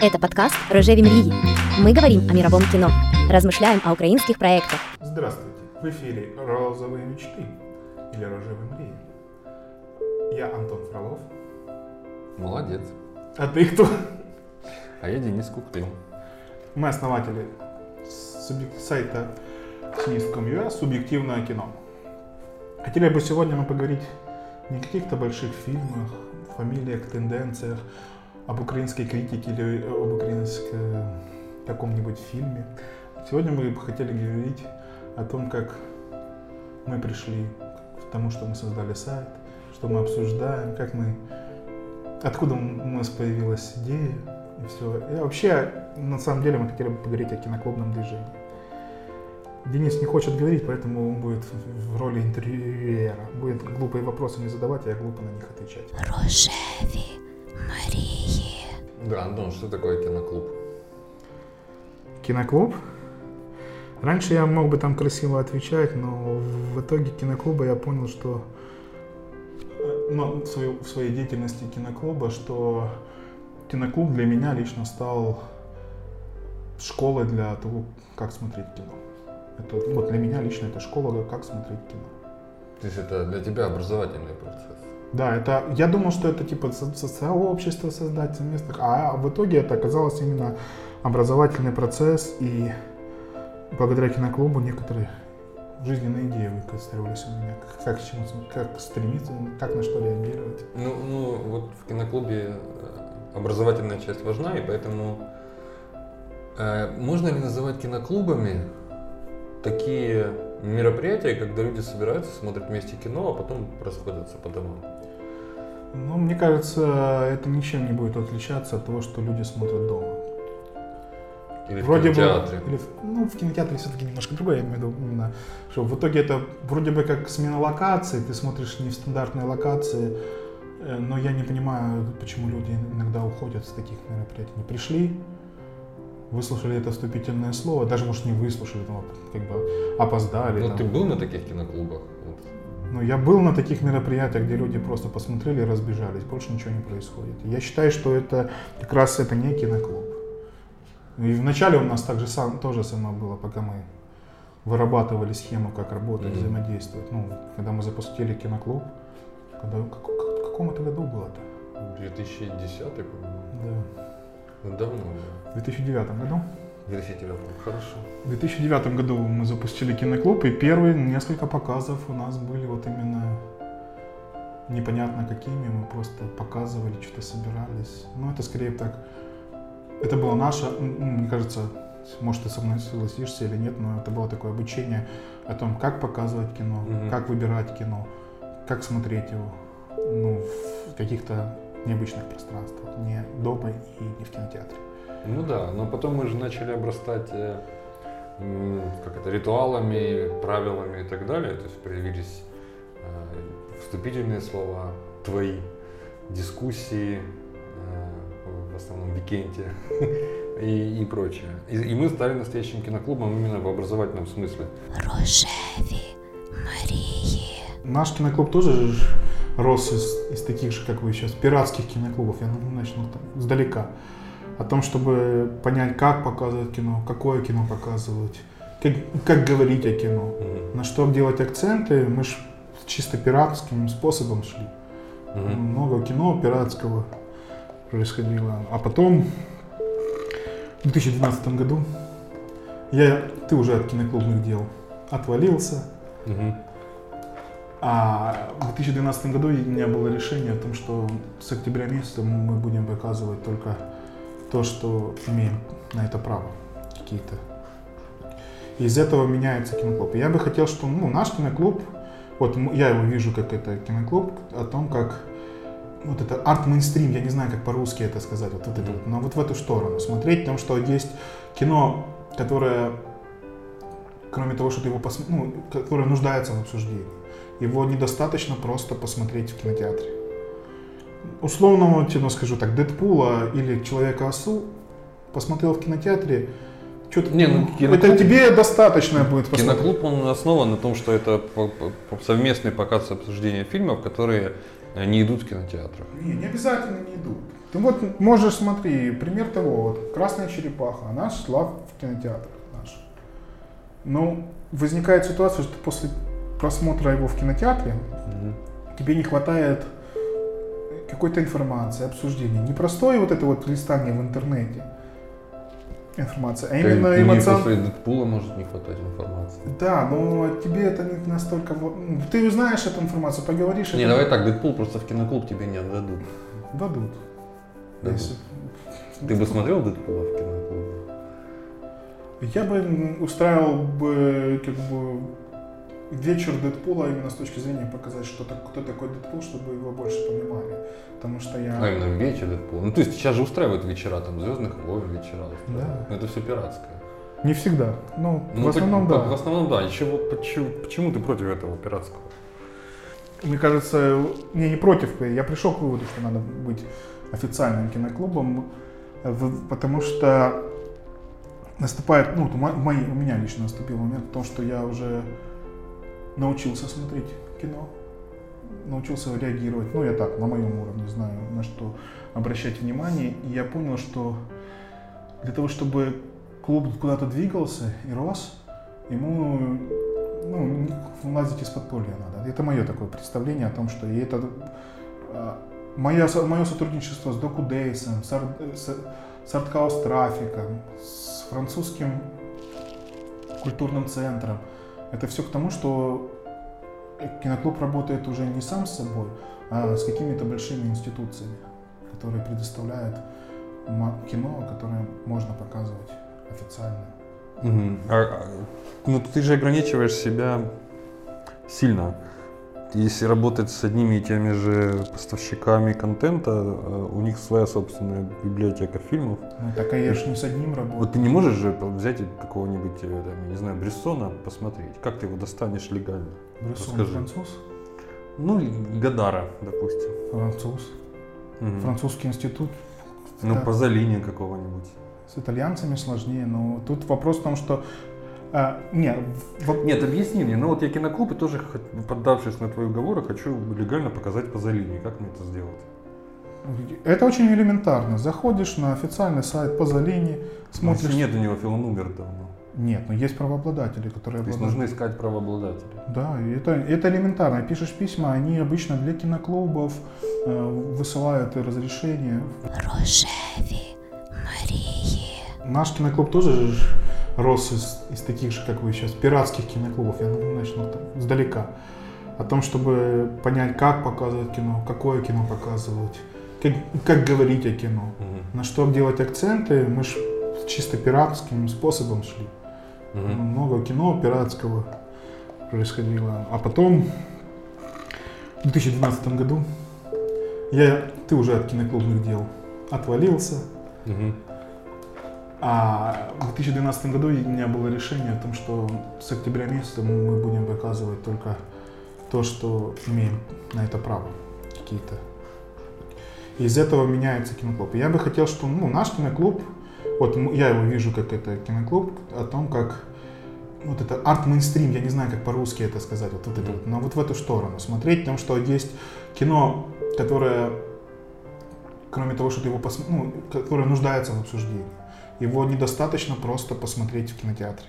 Это подкаст «Рожеві мрії». Мы говорим о мировом кино, размышляем о украинских проектах. Здравствуйте! В эфире «Розовые мечты» или «Рожевые мрии». Я Антон Фролов. Молодец. А ты кто? А я Денис Куклин. Мы основатели субъек- сайта cinist.com.ua «Субъективное кино». Хотели бы сегодня мы поговорить не о каких-то больших фильмах, фамилиях, тенденциях, об украинской критике или об украинском каком-нибудь фильме. Сегодня мы бы хотели говорить о том, как мы пришли к тому, что мы создали сайт, что мы обсуждаем, как мы, откуда у нас появилась идея и все. И вообще, на самом деле, мы хотели бы поговорить о киноклубном движении. Денис не хочет говорить, поэтому он будет в роли интервьюера. Будет глупые вопросы не задавать, а я глупо на них отвечать. Рожеві мрії. Да, Антон, что такое киноклуб? Киноклуб? Раньше я мог бы там красиво отвечать, но в итоге киноклуба я понял, что э, ну, в, своей деятельности киноклуба, что киноклуб для меня лично стал школой для того, как смотреть кино. Это, вот для меня лично это школа, как смотреть кино. То есть это для тебя образовательный процесс. Да, это я думал, что это типа со- со- сообщество создать совместных, а в итоге это оказалось именно образовательный процесс, и благодаря киноклубу некоторые жизненные идеи выстраивались у меня, как, как, чему, как стремиться, как на что реагировать. Ну, ну, вот в киноклубе э, образовательная часть важна, и поэтому э, можно ли называть киноклубами такие мероприятия, когда люди собираются, смотрят вместе кино, а потом расходятся по домам? Ну, мне кажется, это ничем не будет отличаться от того, что люди смотрят дома. Или Вроде в кинотеатре? бы, или ну, в кинотеатре все-таки немножко другое, я имею в виду, именно, что в итоге это вроде бы как смена локации, ты смотришь не в стандартной локации, э, но я не понимаю, почему люди иногда уходят с таких мероприятий. Не пришли, выслушали это вступительное слово, даже, может, не выслушали, но как бы опоздали. Ну, там. ты был на таких киноклубах? Вот. Ну, я был на таких мероприятиях, где люди просто посмотрели и разбежались, больше ничего не происходит. Я считаю, что это как раз это не киноклуб. И вначале у нас также сам, тоже само было, пока мы вырабатывали схему, как работать, Мгм. взаимодействовать. Ну, когда мы запустили киноклуб, когда, как, как- в каком это году было-то? 2010, по-моему. Да. Ну, давно, да. В 2009 году. 2009, хорошо. В 2009 году мы запустили киноклуб, и первые несколько показов у нас были вот именно непонятно какими, мы просто показывали, что-то собирались. Ну, это скорее так, это было наше, мне кажется, может, ты со мной согласишься или нет, но это было такое обучение о том, как показывать кино, Мгм. как выбирать кино, как смотреть его, ну, в каких-то необычных пространствах, не дома и не в кинотеатре. Ну да, но потом мы же начали обрастать э, м, как это, ритуалами, правилами и так далее. То есть появились э, вступительные слова, твои дискуссии, э, в основном Викенте и, и прочее. И, и мы стали настоящим киноклубом именно в образовательном смысле. Рожеві мрії. Наш киноклуб тоже ж рос из, из таких же, как вы сейчас, пиратских киноклубов. Я ну, начну там, издалека. О том, чтобы понять, как показывать кино, какое кино показывать, как, как говорить о кино, Мгм. на что делать акценты. Мы ж чисто пиратским способом шли. Мгм. Много кино пиратского происходило. А потом, в 2012 году, я, ты уже от киноклубных дел отвалился, Мгм. А в 2012 году у меня было решение о том, что с октября месяца мы будем показывать только то, что имеем на это право какие-то. И из этого меняется киноклуб. И я бы хотел, что ну, наш киноклуб, вот я его вижу как это киноклуб, о том, как вот это арт-мейнстрим, я не знаю, как по-русски это сказать, вот, вот это вот, но вот в эту сторону смотреть, потому что есть кино, которое, кроме того, что ты его посмотришь, ну, которое нуждается в обсуждении. Его недостаточно просто посмотреть в кинотеатре. Условного, тебе скажу так, Дэдпула или Человека-осу посмотрел в кинотеатре, что-то, Не, ну, киноклуб- это тебе достаточно будет посмотреть. Киноклуб, он основан на том, что это совместный показ обсуждения фильмов, которые не идут в кинотеатрах. Не, не обязательно не идут. Ты вот можешь, смотри, пример того, вот «Красная черепаха», она шла в кинотеатр наш. Но возникает ситуация, что после просмотра его в кинотеатре Мгм. тебе не хватает какой-то информации, обсуждения. Не простое вот это вот листание в интернете информация, а именно Мне эмоционально. после Дэдпула может не хватать информации. Да, но тебе это не настолько... ну, Ты узнаешь эту информацию, поговоришь. Не, это давай так, Дэдпул просто в киноклуб тебе не отдадут. Дадут. Дадут. Если- Ты бы смотрел Дэдпула в киноклубе? Я бы устраивал бы как бы вечер Дэдпула именно с точки зрения показать, что так, кто такой Дэдпул, чтобы его больше понимали. Потому что я... А именно вечер Дэдпула. Ну, то есть сейчас же устраивают вечера, там, Звездных войн вечера. Да. Но это все пиратское. Не всегда. Ну, Ну, в основном, по- да. В основном, да. И чего- почему, почему ты против этого пиратского? Мне кажется, не, не против. Я пришел к выводу, что надо быть официальным киноклубом, в- потому что наступает, ну, вот мо- мои- у меня лично наступил момент в том, что я уже научился смотреть кино, научился реагировать, ну, я так, на моем уровне знаю, на что обращать внимание, и я понял, что для того, чтобы клуб куда-то двигался и рос, ему ну, лазить из подполья надо. Это мое такое представление о том, что и это а, мое, со- мое сотрудничество с Доку Дейсом, с, с, с Артхаус Трафиком, с французским культурным центром. Это все к тому, что киноклуб работает уже не сам с собой, а с какими-то большими институциями, которые предоставляют кино, которое можно показывать официально. А, а, ну, ты же ограничиваешь себя сильно. Если работать с одними и теми же поставщиками контента, э, у них своя собственная библиотека фильмов. Ну, так а я же не с одним работаю. Вот ты не можешь же взять какого-нибудь, э, не знаю, Брессона посмотреть. Как ты его достанешь легально? Расскажи. француз? Ну, Гадара, допустим. Француз. Мгм. Французский институт. Ну, Да. Пазолини какого-нибудь. С итальянцами сложнее, но тут вопрос в том, что... а, не, в- Нет, объясни мне. Ну вот я киноклуб и тоже, хот- поддавшись на твои уговоры, хочу легально показать Пазолини. Как мне это сделать? это очень элементарно. Заходишь на официальный сайт Пазолини, смотришь... Если нет у него фильм, он умер давно. Нет, но есть правообладатели, которые То есть обладают- нужно искать правообладателя. Да, и это, это элементарно. Пишешь письма, они обычно для киноклубов э, высылают разрешение. Рожеві Марії. Наш киноклуб тоже же рос из, из таких же, как вы сейчас, пиратских киноклубов. Я начну там, издалека. О том, чтобы понять, как показывать кино, какое кино показывать, как, как говорить о кино, на что делать акценты. Мы же чисто пиратским способом шли. Мгм. Много кино пиратского происходило. А потом, в 2012 году, я, ты уже от киноклубных дел отвалился, Мгм. А в 2012 году у меня было решение о том, что с октября месяца мы будем показывать только то, что имеем на это право какие-то. Из этого меняется киноклуб. И я бы хотел, что ну, наш киноклуб, вот я его вижу как это киноклуб, о том, как вот это арт-мейнстрим, я не знаю, как по-русски это сказать, вот, вот это вот, но вот в эту сторону смотреть, потому что есть кино, которое, кроме того, что ты его посмотришь, ну, которое нуждается в обсуждении, его недостаточно просто посмотреть в кинотеатре.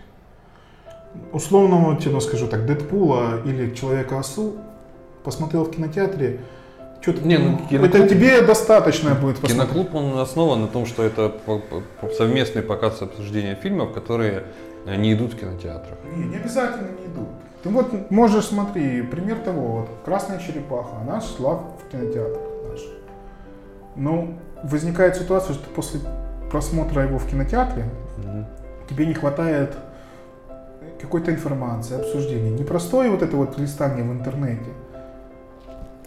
Условно, тебе скажу так, Дэдпула или Человека-осу посмотрел в кинотеатре, что-то, Не, ну, киноклуб- это тебе достаточно будет посмотреть. Киноклуб, он основан на том, что это совместный показ обсуждения фильмов, которые э, не идут в кинотеатрах. Не, не обязательно не идут. Ты вот можешь, смотри, пример того, вот «Красная черепаха», она шла в кинотеатр наш. Но возникает ситуация, что после просмотра его в кинотеатре тебе не хватает какой-то информации, обсуждения. Не простое вот это вот листание в интернете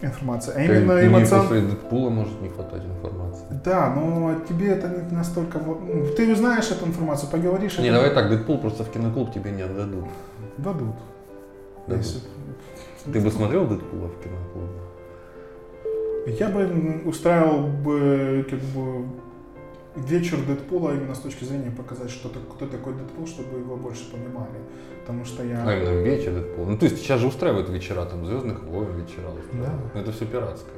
информация, а именно Мне эмоционально. после Дэдпула может не хватать информации. Да, но тебе это не настолько... ну, Ты узнаешь эту информацию, поговоришь... Не, это давай так, Дэдпул просто в киноклуб тебе не отдадут. Дадут. Дадут. Если- Ты бы смотрел Дэдпула в киноклубе? Я бы устраивал бы как бы вечер Дэдпула именно с точки зрения показать, что кто такой Дэдпул, чтобы его больше понимали. Потому что я... А именно вечер Дэдпула. Ну, то есть сейчас же устраивают вечера, там, Звездных войн вечера устраивают. Да. Но это все пиратское.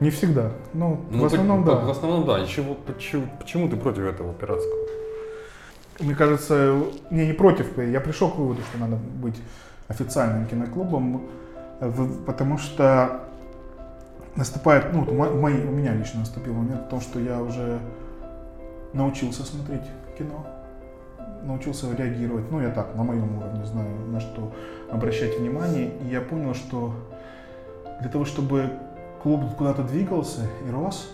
Не всегда. Ну, Ну, в основном, по- да. В основном, да. Чего- почему, почему ты против этого пиратского? Мне кажется, не, не против. Я пришел к выводу, что надо быть официальным киноклубом, потому что наступает, ну, вот у мо- мои- у меня лично наступил момент в том, что я уже научился смотреть кино, научился реагировать, ну, я так, на моем уровне знаю, на что обращать внимание, и я понял, что для того, чтобы клуб куда-то двигался и рос,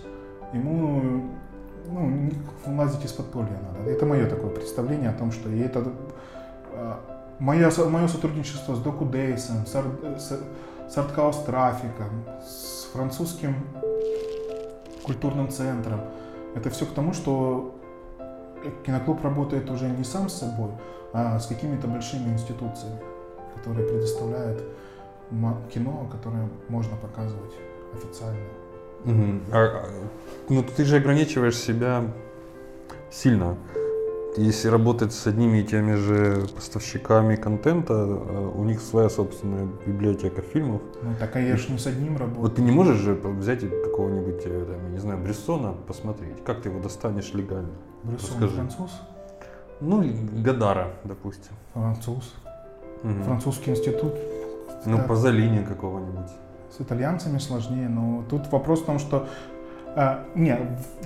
ему ну, лазить из подполья надо. Это мое такое представление о том, что и это а, мое, со- мое сотрудничество с Доку Дейсом, с, Ар- с, с Артхаус Трафиком, с французским культурным центром. Это все к тому, что киноклуб работает уже не сам с собой, а с какими-то большими институциями, которые предоставляют кино, которое можно показывать официально. А, а, ну, ты же ограничиваешь себя сильно. Если работать с одними и теми же поставщиками контента, э, у них своя собственная библиотека фильмов. Ну, так а я ж не с одним Вот работаю. ты не можешь же взять какого-нибудь, э, там, я не знаю, Брессона посмотреть. Как ты его достанешь легально? Расскажи. француз? Ну, Гадара, допустим. Француз. Мгм. Французский институт. Ну, Да. Пазолини какого-нибудь. С итальянцами сложнее, но тут вопрос в том, что... а, не,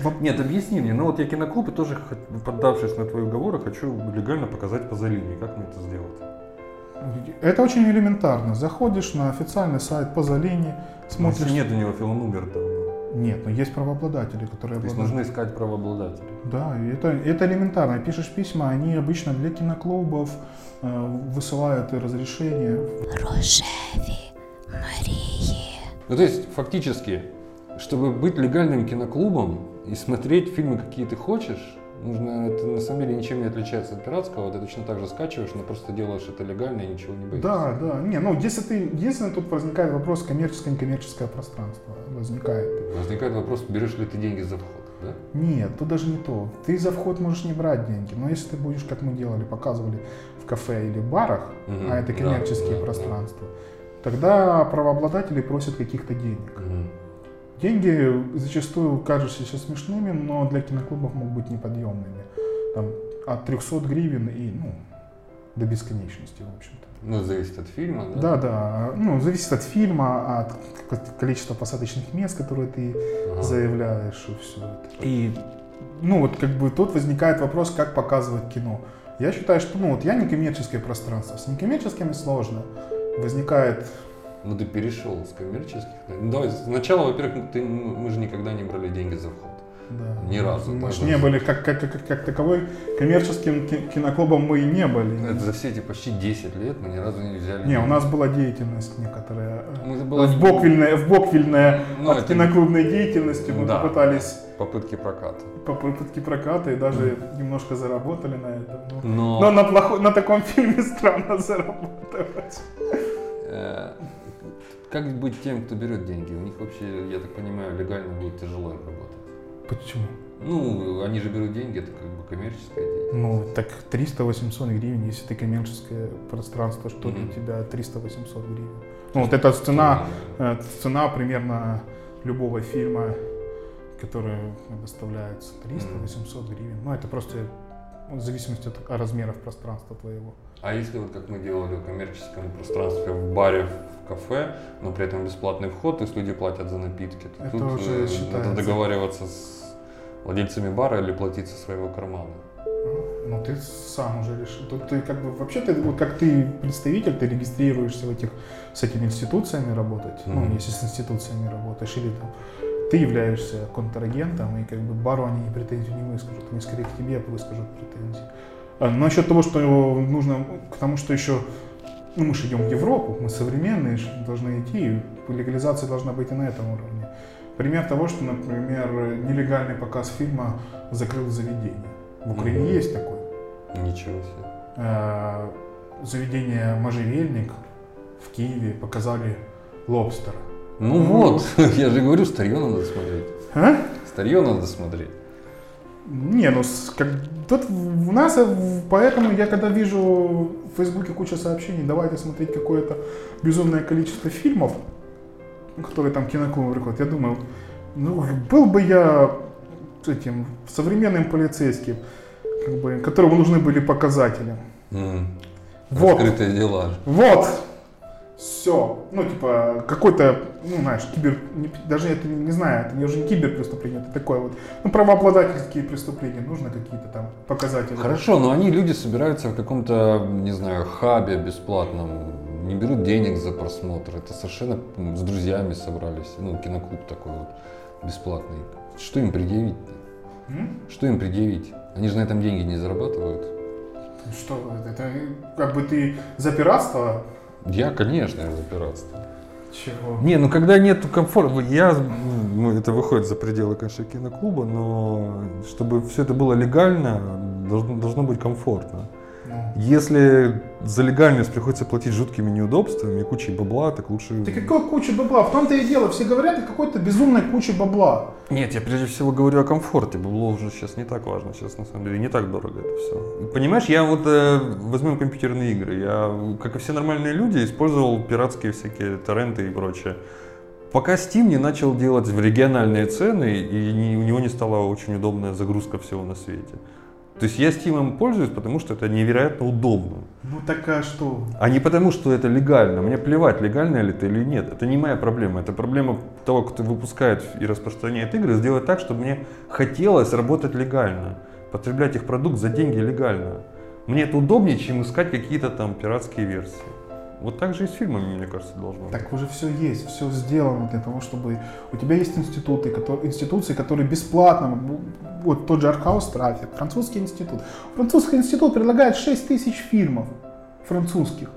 в- Нет, объясни мне. Ну вот я киноклуб и тоже, хот- поддавшись на твои уговоры, хочу легально показать Пазолини. Как мне это сделать? это очень элементарно. Заходишь на официальный сайт Пазолини, смотришь... Если нет у него филонумер там. Нет, но есть правообладатели, которые То есть обладают... нужно искать правообладателей. Да, и это, это элементарно. Пишешь письма, они обычно для киноклубов э, высылают разрешение. Рожеві Марії. Ну то есть фактически, чтобы быть легальным киноклубом и смотреть фильмы, какие ты хочешь, нужно, это на самом деле ничем не отличается от пиратского, ты точно так же скачиваешь, но просто делаешь это легально и ничего не боишься. Да, да. Не, ну если ты... Единственное, тут возникает вопрос коммерческое некоммерческое пространство. Возникает. Возникает вопрос, берешь ли ты деньги за вход, да? Нет, тут даже не то. Ты за вход можешь не брать деньги, но если ты будешь, как мы делали, показывали в кафе или барах, Мгм, а это да, коммерческие да, да. пространства, тогда правообладатели просят каких-то денег. Мгм. Деньги зачастую кажутся смешными, но для киноклубов могут быть неподъемными. Там, от 300 гривен и ну, до бесконечности, в общем-то. Ну, зависит от фильма, да? Да, да. Ну, зависит от фильма, от количества посадочных мест, которые ты Ага. заявляешь, и все это. И, ну, вот как бы тут возникает вопрос, как показывать кино. Я считаю, что, ну, вот я некоммерческое пространство. С некоммерческими сложно. Возникает Ну, ты перешел с коммерческих. Ну, давай, сначала, во-первых, ты, ну, мы же никогда не брали деньги за вход. Да. Ни разу, Мы даже. ж не были, как, как, как, как таковой, коммерческим ки- киноклубом мы и не были. Это за все эти почти 10 лет мы ни разу не взяли. Не, у нас была деятельность некоторая. э, Ну, это была В боквильная, в боквильная Ну, от это- киноклубной деятельности мы Да. попытались попытки проката. по попытке проката и даже немножко заработали на этом. Ну, Но, Но на, плохо, на таком фильме странно заработать. Как быть тем, кто берет деньги? У них вообще, я так понимаю, легально будет тяжело им работать. Почему? Ну, они же берут деньги, это как бы коммерческая деятельность. Ну, так 300-800 гривен, если ты коммерческое пространство, что для Мгм. тебя 300-800 гривен? Ну, вот это цена, э, цена примерно любого фильма, который доставляется 300-800 гривен. Ну, это просто в зависимости от размеров пространства твоего. А если вот как мы делали в коммерческом пространстве, в баре, в кафе, но при этом бесплатный вход, есть люди платят за напитки, то Это тут уже э, считается. надо договариваться с владельцами бара или платить со своего кармана. Ну, ты сам уже решил. Тут ты как бы вообще ты вот как ты представитель, ты регистрируешься в этих с этими институциями работать. Ну, Мгм. если с институциями работаешь, или там ты являешься контрагентом, и как бы бару они претензий не выскажут, они скорее к тебе выскажут претензии. А насчет того, что нужно, к тому, что еще ну, мы же идем в Европу, мы современные, должны идти, и легализация должна быть и на этом уровне. Пример того, что, например, нелегальный показ фильма закрыл заведение. В Украине Мгм. есть такой. Ничего себе. Э, Заведение «Можжевельник» в Киеве показали лобстера. Ну вот, я же говорю, старье надо смотреть. А? Старье надо смотреть. Не, ну как, тут у нас, э, поэтому я когда вижу в Фейсбуке куча сообщений, давайте смотреть какое-то безумное количество фильмов, которые там киноклубы приходят, я думаю, Ну, был бы я этим современным полицейским, как бы, которому нужны были показатели. М. Вот. Раскрытые дела. Вот. Все. Ну, типа, какой-то, ну, знаешь, кибер... не- даже это не, не знаю, это уже не киберпреступление, это такое вот, ну, правообладательские преступления, нужно какие-то там показатели. Хорошо, но они, люди, собираются в каком-то, не знаю, хабе бесплатном, не берут денег за просмотр. Это совершенно с друзьями собрались. Ну, киноклуб такой вот бесплатный. Что им предъявить? М? Что им предъявить? Они же на этом деньги не зарабатывают. Что, это как бы ты за пиратство? Я, конечно, пиратство. Чего? Не, ну когда нет комфорта, я, ну, это выходит за пределы, конечно, киноклуба, но чтобы все это было легально, должно, должно быть комфортно. Если за легальность приходится платить жуткими неудобствами и кучей бабла, так лучше... Ты какой куча бабла? В том-то и дело, все говорят о какой-то безумной куче бабла. Нет, я прежде всего говорю о комфорте. Бабло уже сейчас не так важно, сейчас на самом деле не так дорого это все. Понимаешь, я вот э, возьмем компьютерные игры. Я, как и все нормальные люди, использовал пиратские всякие торренты и прочее. Пока Steam не начал делать в региональные цены, и не- у него не стала очень удобная загрузка всего на свете. То есть я Steam пользуюсь, потому что это невероятно удобно. Ну так а что? А не потому, что это легально. Мне плевать, легально ли это или нет. Это не моя проблема. Это проблема того, кто выпускает и распространяет игры, сделать так, чтобы мне хотелось работать легально. Потреблять их продукт за деньги легально. Мне это удобнее, чем искать какие-то там пиратские версии. Вот так же и с фильмами, мне кажется, должно быть. Так уже все есть, все сделано для того, чтобы у тебя есть институты, которые, институции, которые бесплатно, вот тот же Arthouse Traffic, французский институт. Французский институт предлагает 6 тысяч фильмов французских.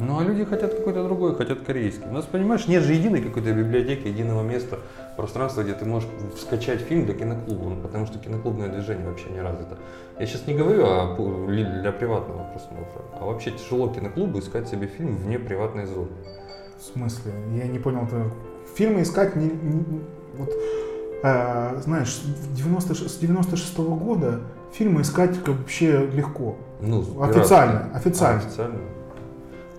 Ну, а люди хотят какой-то другой, хотят корейский. У нас, понимаешь, нет же единой какой-то библиотеки, единого места, пространства, где ты можешь скачать фильм для киноклуба, ну, потому что киноклубное движение вообще не развито. Я сейчас не говорю о ли- для приватного просмотра, а вообще тяжело киноклубу искать себе фильм вне приватной зоны. В смысле? Я не понял. ты- Фильмы искать не... не- вот, э, знаешь, с 96 с 96 года фильмы искать вообще легко. Ну, Официально, официально. А, официально.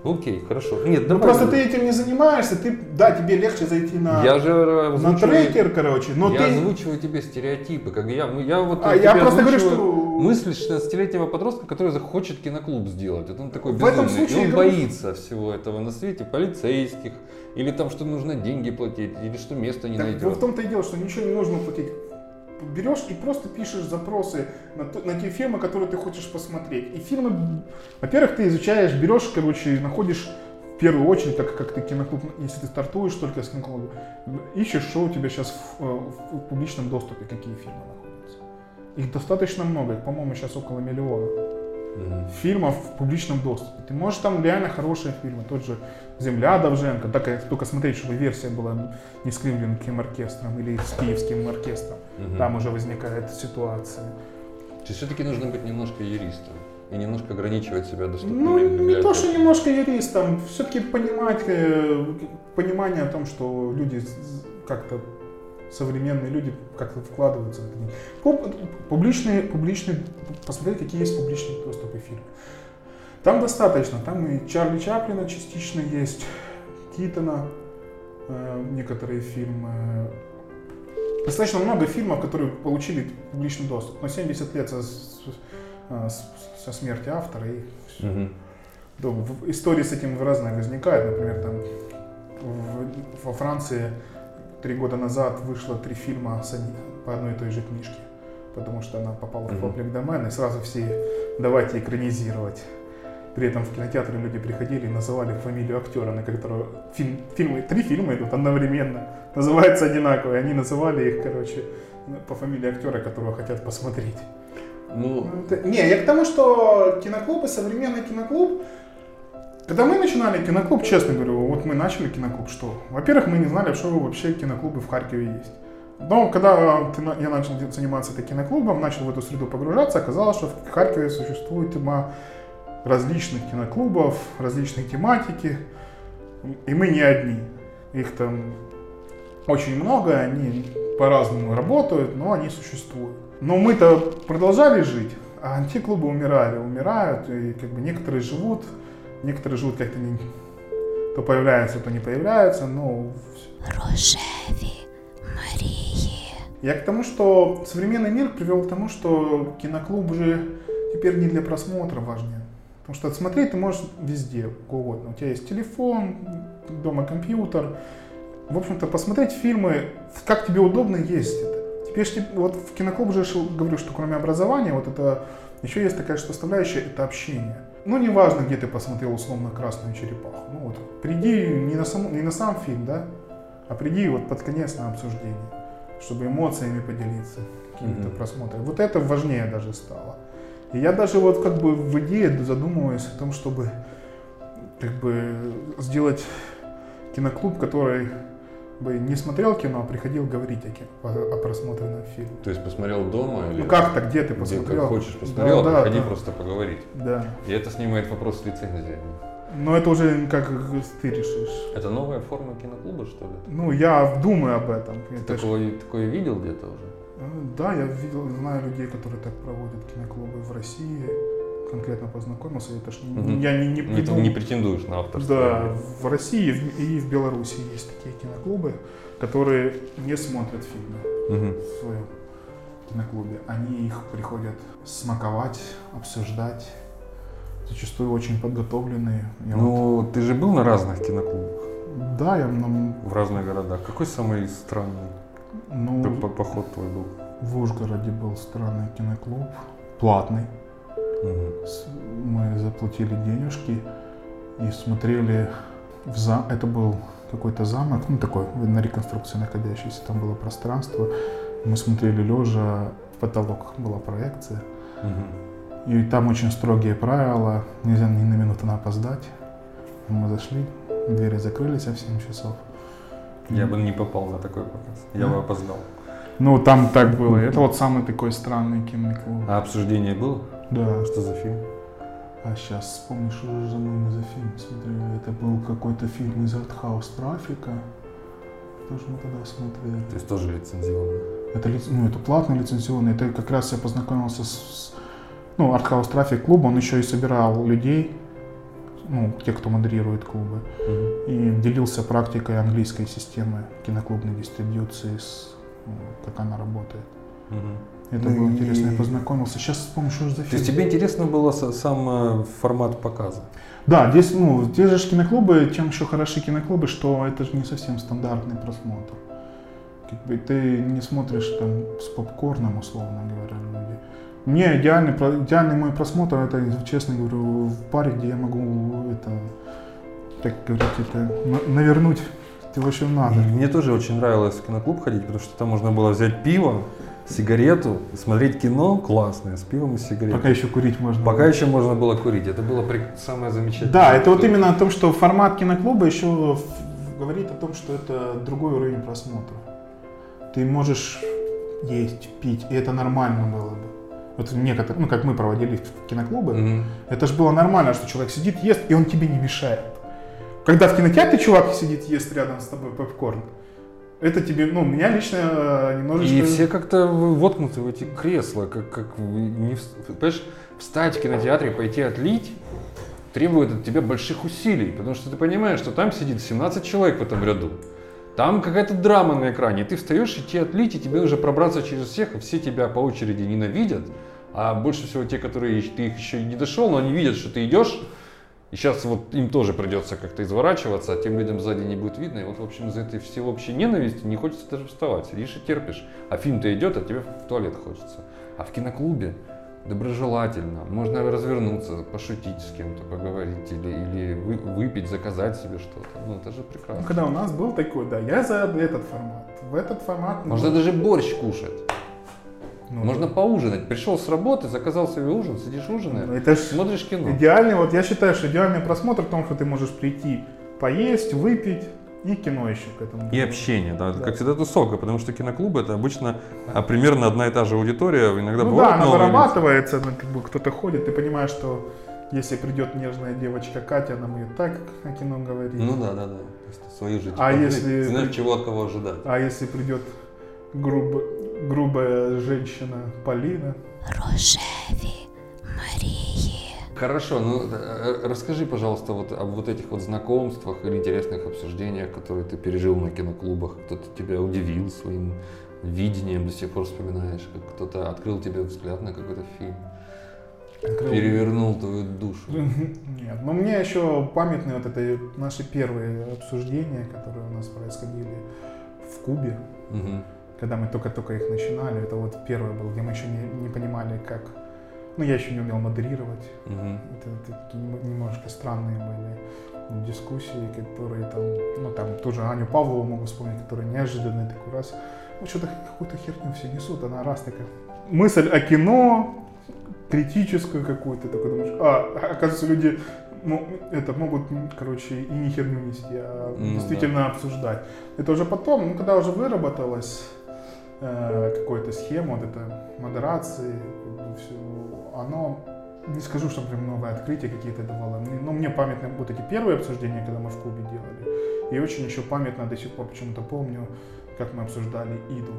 Окей, хорошо. Нет, Ну давай. просто ты этим не занимаешься, ты, да, тебе легче зайти на, Я же на озвучиваю- трекер, короче, но я ты... озвучиваю тебе стереотипы, как я, мы- я вот А я просто говорю, что- мысли 16-летнего подростка, который захочет киноклуб сделать. Вот он такой В этом безумный, случае и он говорю, боится всего этого на свете, полицейских, или там, что нужно деньги платить, или что место не Так найдет. вот в том-то и дело, что ничего не нужно платить. Берешь и просто пишешь запросы на, то- на те фильмы, которые ты хочешь посмотреть. И фильмы, во-первых, ты изучаешь, берешь, короче, находишь в первую очередь, так как ты киноклуб, если ты стартуешь только с киноклуба, ищешь, что у тебя сейчас в, э, в- в публичном доступе, какие фильмы находятся. Их достаточно много, по-моему, сейчас около миллиона Мгм. фильмов в публичном доступе. Ты можешь там реально хорошие фильмы, тот же «Земля» Довженко, только, только смотреть, чтобы версия была не с Кливлендским оркестром или с Киевским оркестром. Мгм. Там уже возникает ситуация. То есть все-таки нужно быть немножко юристом и немножко ограничивать себя доступными Ну, не то, что немножко юристом, все-таки понимать, э, понимание о том, что люди как-то современные люди как-то вкладываются в это. Пуб- Публичные, публичные, посмотреть, какие есть публичные доступы фильмы. Там достаточно, там и Чарли Чаплина частично есть, Китона, э, некоторые фильмы. Достаточно много фильмов, которые получили публичный доступ. Но 70 лет со, с- а, с- со смерти автора и Мгм. да, в- истории с этим разные возникают. Например, там в- во Франции три года назад вышло три фильма по одной и той же книжке, потому что она попала в Мгм. паблик домен, и сразу все давайте экранизировать. При этом в кинотеатры люди приходили и называли фамилию актера, на которого фильм, фильмы, три фильма идут одновременно, называются одинаково, и они называли их, короче, по фамилии актера, которого хотят посмотреть. Ну, Это- Не, я к тому, что киноклуб и современный киноклуб, когда мы начинали киноклуб, честно говорю, вот мы начали киноклуб, что? Во-первых, мы не знали, что вообще киноклубы в Харькове есть. Но когда на- я начал заниматься этим киноклубом, начал в эту среду погружаться, оказалось, что в Харькове существует тьма различных киноклубов, различной тематики, и мы не одни. Их там очень много, они по-разному работают, но они существуют. Но мы-то продолжали жить, а антиклубы умирали, умирают, и как бы некоторые живут, некоторые живут как-то не... То появляются, то не появляются, но Рожеві Марії. Я к тому, что современный мир привел к тому, что киноклуб уже теперь не для просмотра важнее. Потому что смотреть ты можешь везде, угодно. У тебя есть телефон, дома компьютер. В общем-то, посмотреть фильмы, как тебе удобно, есть это. Теперь ж те- вот в киноклуб же шел- говорю, что кроме образования, вот это еще есть такая составляющая, это общение. Ну, неважно, где ты посмотрел условно «Красную черепаху». Ну, вот, приди не на, сам, не на сам фильм, да, а приди вот под конец на обсуждение, чтобы эмоциями поделиться, какими-то Мгм. просмотрами. Вот это важнее даже стало. И я даже вот как бы в идее задумываюсь о том, чтобы как бы сделать киноклуб, который бы не смотрел кино, а приходил говорить о, кино, о, просмотренном фильме. То есть посмотрел дома или Ну как-то, где ты где посмотрел? как хочешь посмотрел, да, а да, приходи да. просто поговорить. Да. И это снимает вопрос лицензии. Но это уже как ты решишь. Это новая форма киноклуба, что ли? Ну, я думаю об этом. Ты Это ж- такое, такое видел где-то уже? Э, Да, я видел, знаю людей, которые так проводят киноклубы в России. Конкретно познакомился. Это ж Мгм. я не, не ты придумал. не претендуешь на авторство. Да, в России и в- Беларуси есть такие киноклубы, которые не смотрят фильмы Мгм. в своем киноклубе. Они их приходят смаковать, обсуждать. Зачастую очень подготовленные. Я вот- Ну, ты же был на разных киноклубах да, я на- в разных городах. Какой самый странный ну, по- по- поход твой был? в Ужгороде был странный киноклуб, платный. С- Мы заплатили денежки и смотрели в зам... Это был какой-то замок, ну такой на реконструкции находящийся, там было пространство. Мы смотрели лежа, в потолок была проекция. Мгм. И там очень строгие правила, нельзя ни на минуту опоздать. Мы зашли, двери закрылись в 7 часов. Я бы не попал на такой показ. Я Да? бы опоздал. Ну, там так было. Это вот самый такой странный киноклуб. А обсуждение было? Да. Что за фильм? А сейчас вспомнишь, что же за мной мы за фильм смотрели. Это был какой-то фильм из артхаус трафика. Тоже мы тогда смотрели. То есть тоже лицензионный. Это, лиц- ну, это платный лицензионный. Это как раз я познакомился с, ну, артхаус трафик клуб. Он еще и собирал людей, ну, те, кто модерирует клубы. Мгм. И делился практикой английской системы киноклубной дистрибьюции, с, ну, как она работает. Мгм. Это Ну было и- интересно, я познакомился. Сейчас вспомню, что же за фильм. То есть тебе интересно было сам э, формат показа? Да, здесь, ну, здесь же киноклубы, чем еще хороши киноклубы, что это же не совсем стандартный просмотр. Как бы ты не смотришь там с попкорном, условно говоря, люди. Мне идеальный, идеальный мой просмотр, это, честно говорю, в паре, где я могу это, так говорить, это на- навернуть того, что надо. И Мне тоже очень нравилось в киноклуб ходить, потому что там можно было взять пиво, сигарету, смотреть кино классное с пивом и сигаретой. Пока еще курить можно. Пока еще можно было курить. Это было самое замечательное. Да, это вот именно о том, что формат киноклуба еще говорит о том, что это другой уровень просмотра. Ты можешь есть, пить, и это нормально было бы. Вот некоторые, ну как мы проводили киноклубы, Мгм. это же было нормально, что человек сидит, ест, и он тебе не мешает. Когда в кинотеатре чувак сидит, ест рядом с тобой попкорн, это тебе, ну, меня лично э, немножечко... И все как-то воткнуты в эти кресла, как, как не понимаешь, встать в кинотеатре, пойти отлить, требует от тебя больших усилий, потому что ты понимаешь, что там сидит 17 человек в этом ряду. Там какая-то драма на экране, ты встаешь идти отлить, и тебе нужно пробраться через всех, и все тебя по очереди ненавидят, а больше всего те, которые ты их еще не дошел, но они видят, что ты идешь, и сейчас вот им тоже придется как-то изворачиваться, а тем людям сзади не будет видно. И вот, в общем, из этой всеобщей ненависти не хочется даже вставать. Сидишь и терпишь. А фильм-то идет, а тебе в туалет хочется. А в киноклубе доброжелательно. Можно развернуться, пошутить с кем-то, поговорить или, или вы- выпить, заказать себе что-то. Ну, это же Ну, прекрасно. Когда у нас был такой, да, я за этот формат. В этот формат... ну, Можно даже борщ кушать. Ну, Можно поужинать. Пришел с работы, заказал себе ужин, сидишь ужинаешь, Это ж смотришь кино. Идеальный, вот я считаю, что идеальный просмотр в том, что ты можешь прийти, поесть, выпить и кино еще к этому. И общение, да, Да. как всегда тусовка, потому что киноклубы это обычно а, примерно одна и та же аудитория, иногда Ну бывают да, она вырабатывается, ну, как бы кто-то ходит, ты понимаешь, что если придет нежная девочка Катя, она будет так о кино говорить. Ну да, да, да. Свою жизнь. А если- знаешь, чего от кого ожидать. А если придет грубо, грубая женщина Полина, Рожеві Марії. Хорошо, ну э, расскажи, пожалуйста, вот об вот этих вот знакомствах или интересных обсуждениях, которые ты пережил на киноклубах. Кто-то тебя удивил своим видением до сих пор вспоминаешь, как кто-то открыл тебе взгляд на какой-то фильм, Открыл- перевернул твою душу? Нет, но мне еще памятны вот это наши первые обсуждения, которые у нас происходили в Кубе, Мгм. когда мы только-только их начинали. Это вот первый был, где мы еще не, не понимали, как... Ну, я еще не умел модерировать. Мгм. Это, это такие нем- немножко странные были дискуссии, которые там, ну там тоже Аню Павлову могу вспомнить, которая неожиданно такой раз, ну что-то какую-то херню все несут, она раз такая, мысль о кино, критическую какую-то, такой думаешь, а, оказывается, люди мо- это могут, короче, и не херню нести, а Ну действительно обсуждать. Это уже потом, ну когда уже выработалась э, какой-то схема, вот это модерации, всё, оно, не скажу, что прям новые открытия какие-то давало, но мне памятны вот эти первые обсуждения, когда мы в Кубе делали, и очень еще памятно до сих пор почему-то помню, как мы обсуждали Иду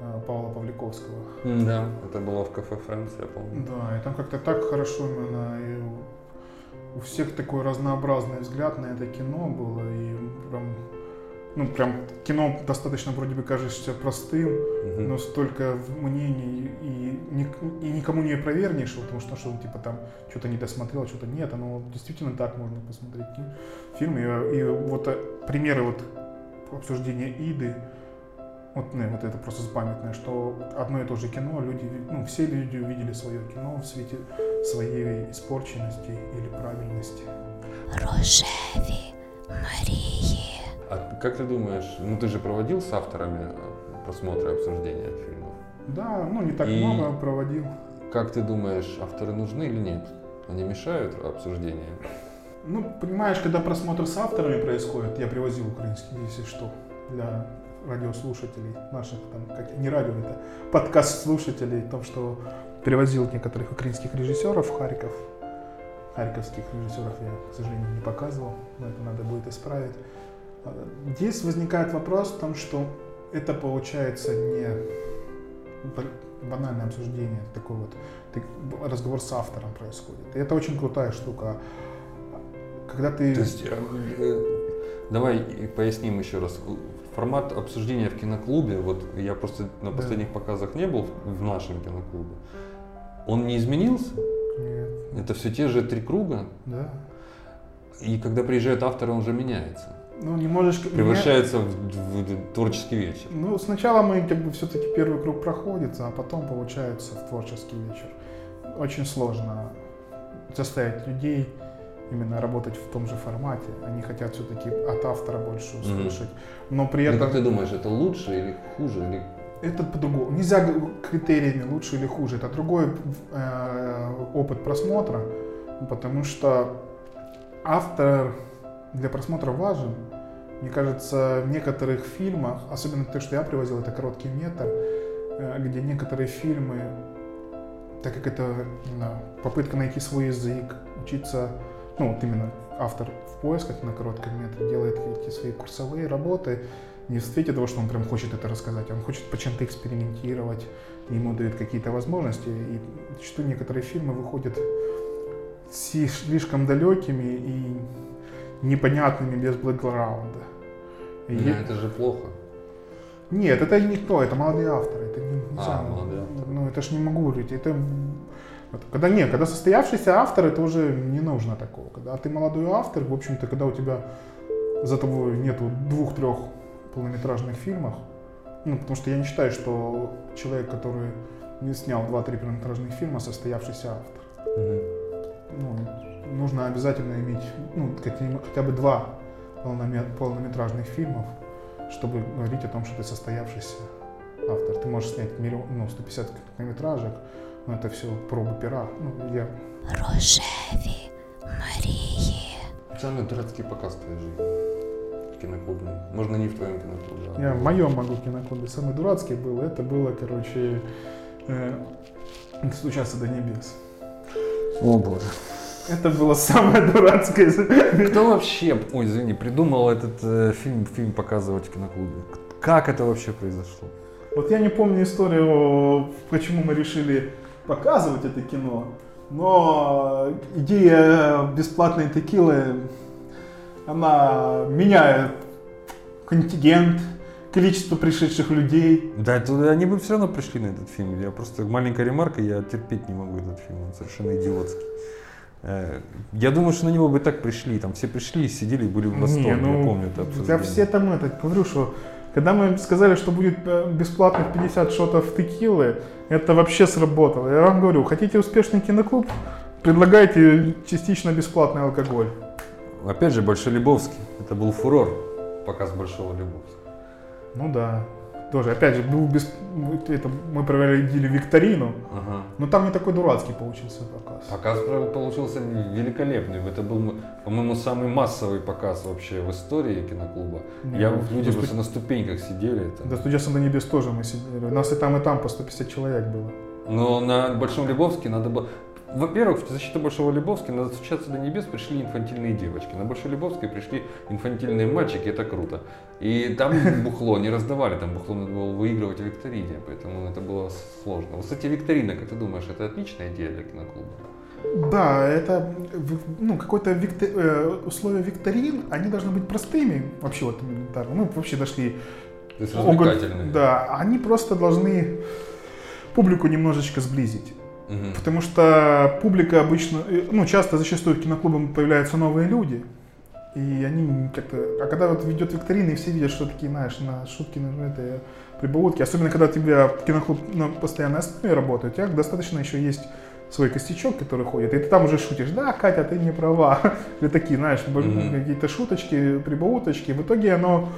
э, Павла Павликовского. Да, это было в кафе Фрэнс, я помню. Да, и там как-то так хорошо именно, и у всех такой разнообразный взгляд на это кино было, и прям, ну прям кино достаточно вроде бы кажется простым, Мгм. но столько в- мнений и, ник- и никому не провернешь, потому что, что он типа там что-то не досмотрел, что-то нет, оно вот действительно так можно посмотреть ки- фильм. И, и вот э, примеры вот обсуждения Иды, вот, ну, вот это просто памятное, что одно и то же кино, люди, ви- ну, все люди увидели свое кино в свете своей испорченности или правильности. Рожеві Марії. А как ты думаешь, ну ты же проводил с авторами э, просмотры и обсуждения фильмов? Да, ну не так И- много проводил. Как ты думаешь, авторы нужны или нет? Они мешают обсуждению? Ну, понимаешь, когда просмотр с авторами происходит, я привозил украинский, если что, для радиослушателей наших, там, как не радио, это подкаст слушателей, о том, что привозил некоторых украинских режиссеров в Харьков. Харьковских режиссеров я, к сожалению, не показывал, но это надо будет исправить. Здесь возникает вопрос в том, что это получается не ба- банальное обсуждение, это такой вот разговор с автором происходит. И это очень крутая штука. Когда ты... То есть, э, э, давай поясним еще раз. Формат обсуждения в киноклубе, вот я просто на Да. последних показах не был в- нашем киноклубе, он не изменился? Нет, Это все те же три круга? да. И когда приезжают авторы, он уже меняется. Ну, немножечко... Превращается в, в творческий вечер. Ну, сначала мы как бы все-таки первый круг проходится, а потом получается в творческий вечер. Очень сложно заставить людей именно работать в том же формате. Они хотят все-таки от автора больше услышать. Но при Ну, этом как ты думаешь, это лучше или хуже? Или... это по-другому. Нельзя критериями лучше или хуже. Это другой э, опыт просмотра, потому что автор для просмотра важен. Мне кажется, в некоторых фильмах, особенно то, что я привозил, это короткий метр, э, где некоторые фильмы, так как это именно попытка найти свой язык, учиться, ну вот именно автор в поисках на коротком метре делает эти свои курсовые работы, не в свете того, что он прям хочет это рассказать, он хочет по чем-то экспериментировать, ему дают какие-то возможности, и что некоторые фильмы выходят слишком далекими и непонятными без бэкграунда. Е- это же плохо. Нет, это никто, это молодые авторы, это не, нельзя, А, молодые авторы. ну это ж не могу говорить, это когда нет, когда состоявшийся автор, это уже не нужно такого. Когда ты молодой автор, в общем-то, когда у тебя за тобой нету двух-трех полнометражных фильмов, ну, потому что я не считаю, что человек, который не снял два-три полнометражных фильма, состоявшийся автор. Мгм. Ну, нужно обязательно иметь ну, какие- хотя бы два полноме- полнометражных фильмов, чтобы говорить о том, что ты состоявшийся автор. Ты можешь снять миллион, ну, 150 короткометражек, но это все пробы пера. Ну, я Рожеві Марії. Самый дурацкий показ в твоей жизни. Киноклубный. Можно не в твоем киноклубе. а Я в в- моем могу киноклубе. Самый дурацкий был. Это было, короче, э, «Стучаться до небес». О боже. Это было самое дурацкое. Кто вообще, ой, извини, придумал этот э, фильм, фильм показывать в киноклубе? Как это вообще произошло? Вот я не помню историю, почему мы решили показывать это кино, но идея бесплатной текилы, она меняет контингент, количество пришедших людей. Да, это, они бы все равно пришли на этот фильм. Я просто маленькая ремарка, я терпеть не могу этот фильм, он совершенно идиотский. Э, Я думаю, что на него бы так пришли, там все пришли, сидели и были в восторге, Не, ну, я помню это Да обсуждение. все там это, говорю, что когда мы сказали, что будет э, бесплатных 50 шотов текилы, это вообще сработало. Я вам говорю, хотите успешный киноклуб, предлагайте частично бесплатный алкоголь. Опять же, Большой Лебовский, это был фурор, показ Большого Лебовского. Ну да. Тоже, опять же, был без... это, мы проводили викторину, Ага. но там не такой дурацкий получился показ. Показ получился великолепный. Это был, по-моему, самый массовый показ вообще в истории киноклуба. Не, Я, ну, люди просто на ступеньках сидели. там. До студия до небес тоже мы сидели. У нас и там, и там по 150 человек было. Но на Большом Лебовске надо было... Во-первых, в защиту Большого Лебовски надо стучаться до небес пришли инфантильные девочки. На Большой Лебовской пришли инфантильные мальчики, это круто. И там бухло не раздавали, там бухло надо было выигрывать в викторине, поэтому это было сложно. Вот, кстати, викторина, как ты думаешь, это отличная идея для киноклуба? Да, это ну, какое-то викто- э, условия викторин, они должны быть простыми, вообще вот элементарно. Мы вообще дошли То есть развлекательные. Да, они просто должны публику немножечко сблизить. Мгм. Потому что публика обычно, э, ну, часто зачастую в киноклубах появляются новые люди. И они как-то... А когда вот ведет викторина, и все видят, что такие, знаешь, на шутки, на это, прибаутки. Особенно, когда у тебя киноклуб на постоянной основе работает, у тебя достаточно еще есть свой костячок, который ходит, и ты там уже шутишь, да, Катя, ты не права. Или такие, знаешь, Мгм. какие-то шуточки, прибауточки. В итоге оно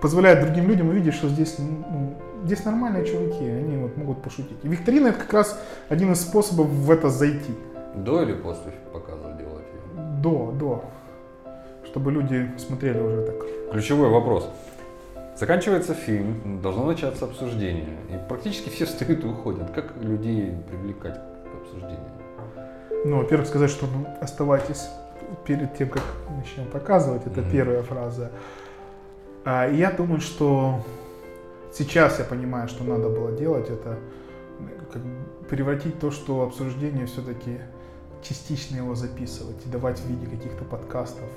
позволяет другим людям увидеть, что здесь, ну, здесь нормальные чуваки, они вот могут пошутить. И викторина это как раз один из способов в это зайти. До или после показа делать? До, до. Чтобы люди смотрели уже так. Ключевой вопрос. Заканчивается фильм, должно начаться обсуждение. И практически все встают и уходят. Как людей привлекать к обсуждению? Ну, во-первых, сказать, что ну, оставайтесь перед тем, как начнем показывать. Это Мгм. первая фраза. А, я думаю, что сейчас я понимаю, что надо было делать, это как бы превратить то, что обсуждение все-таки частично его записывать и давать в виде каких-то подкастов,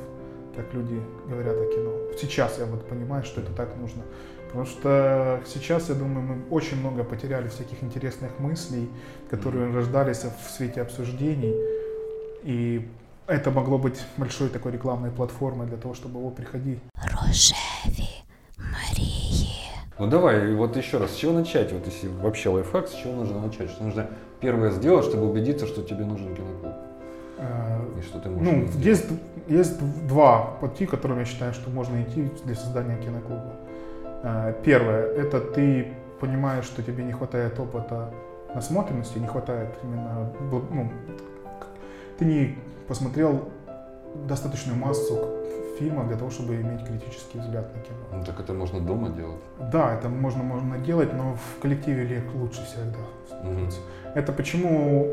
как люди говорят о кино. Сейчас я вот понимаю, что это так нужно. Потому что сейчас, я думаю, мы очень много потеряли всяких интересных мыслей, которые рождались в свете обсуждений. И это могло быть большой такой рекламной платформой для того, чтобы его приходить. Рожеві Марії. Ну давай, вот еще раз, с чего начать? Вот если вообще лайфхак, с чего нужно начать? Что нужно первое сделать, чтобы убедиться, что тебе нужен киноклуб? Э, И что ты можешь Ну, сделать? есть, есть два пути, которыми я считаю, что можно идти для создания киноклуба. Э, Первое, это ты понимаешь, что тебе не хватает опыта насмотренности, не хватает именно, ну, ты не посмотрел достаточную массу фильмов для того, чтобы иметь критический взгляд на кино. Ну так это можно дома делать. Да, это можно, можно делать, но в коллективе лучше всегда. Мгм. Это почему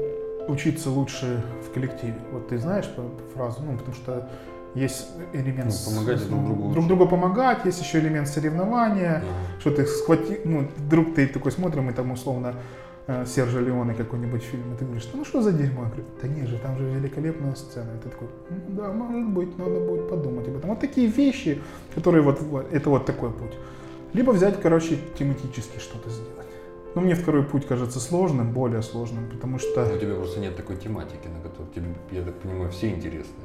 учиться лучше в коллективе? Вот ты знаешь фразу, ну, потому что есть элемент... Ну, помогать с- друг другу друг лучше. другу помогать, есть еще элемент соревнования, Мгм. что ты схвати, ну, вдруг ты такой смотрим, и там условно Сержа Леоне какой-нибудь фильм, и ты говоришь, ну что за дерьмо? Я говорю, да нет же, там же великолепная сцена. И ты такой, «Ну да, может быть, надо будет подумать об этом. Вот такие вещи, которые вот, это вот такой путь. Либо взять, короче, тематически что-то сделать. Но мне второй путь кажется сложным, более сложным, потому что, У тебя просто нет такой тематики, на которую тебе, я так понимаю, все интересны.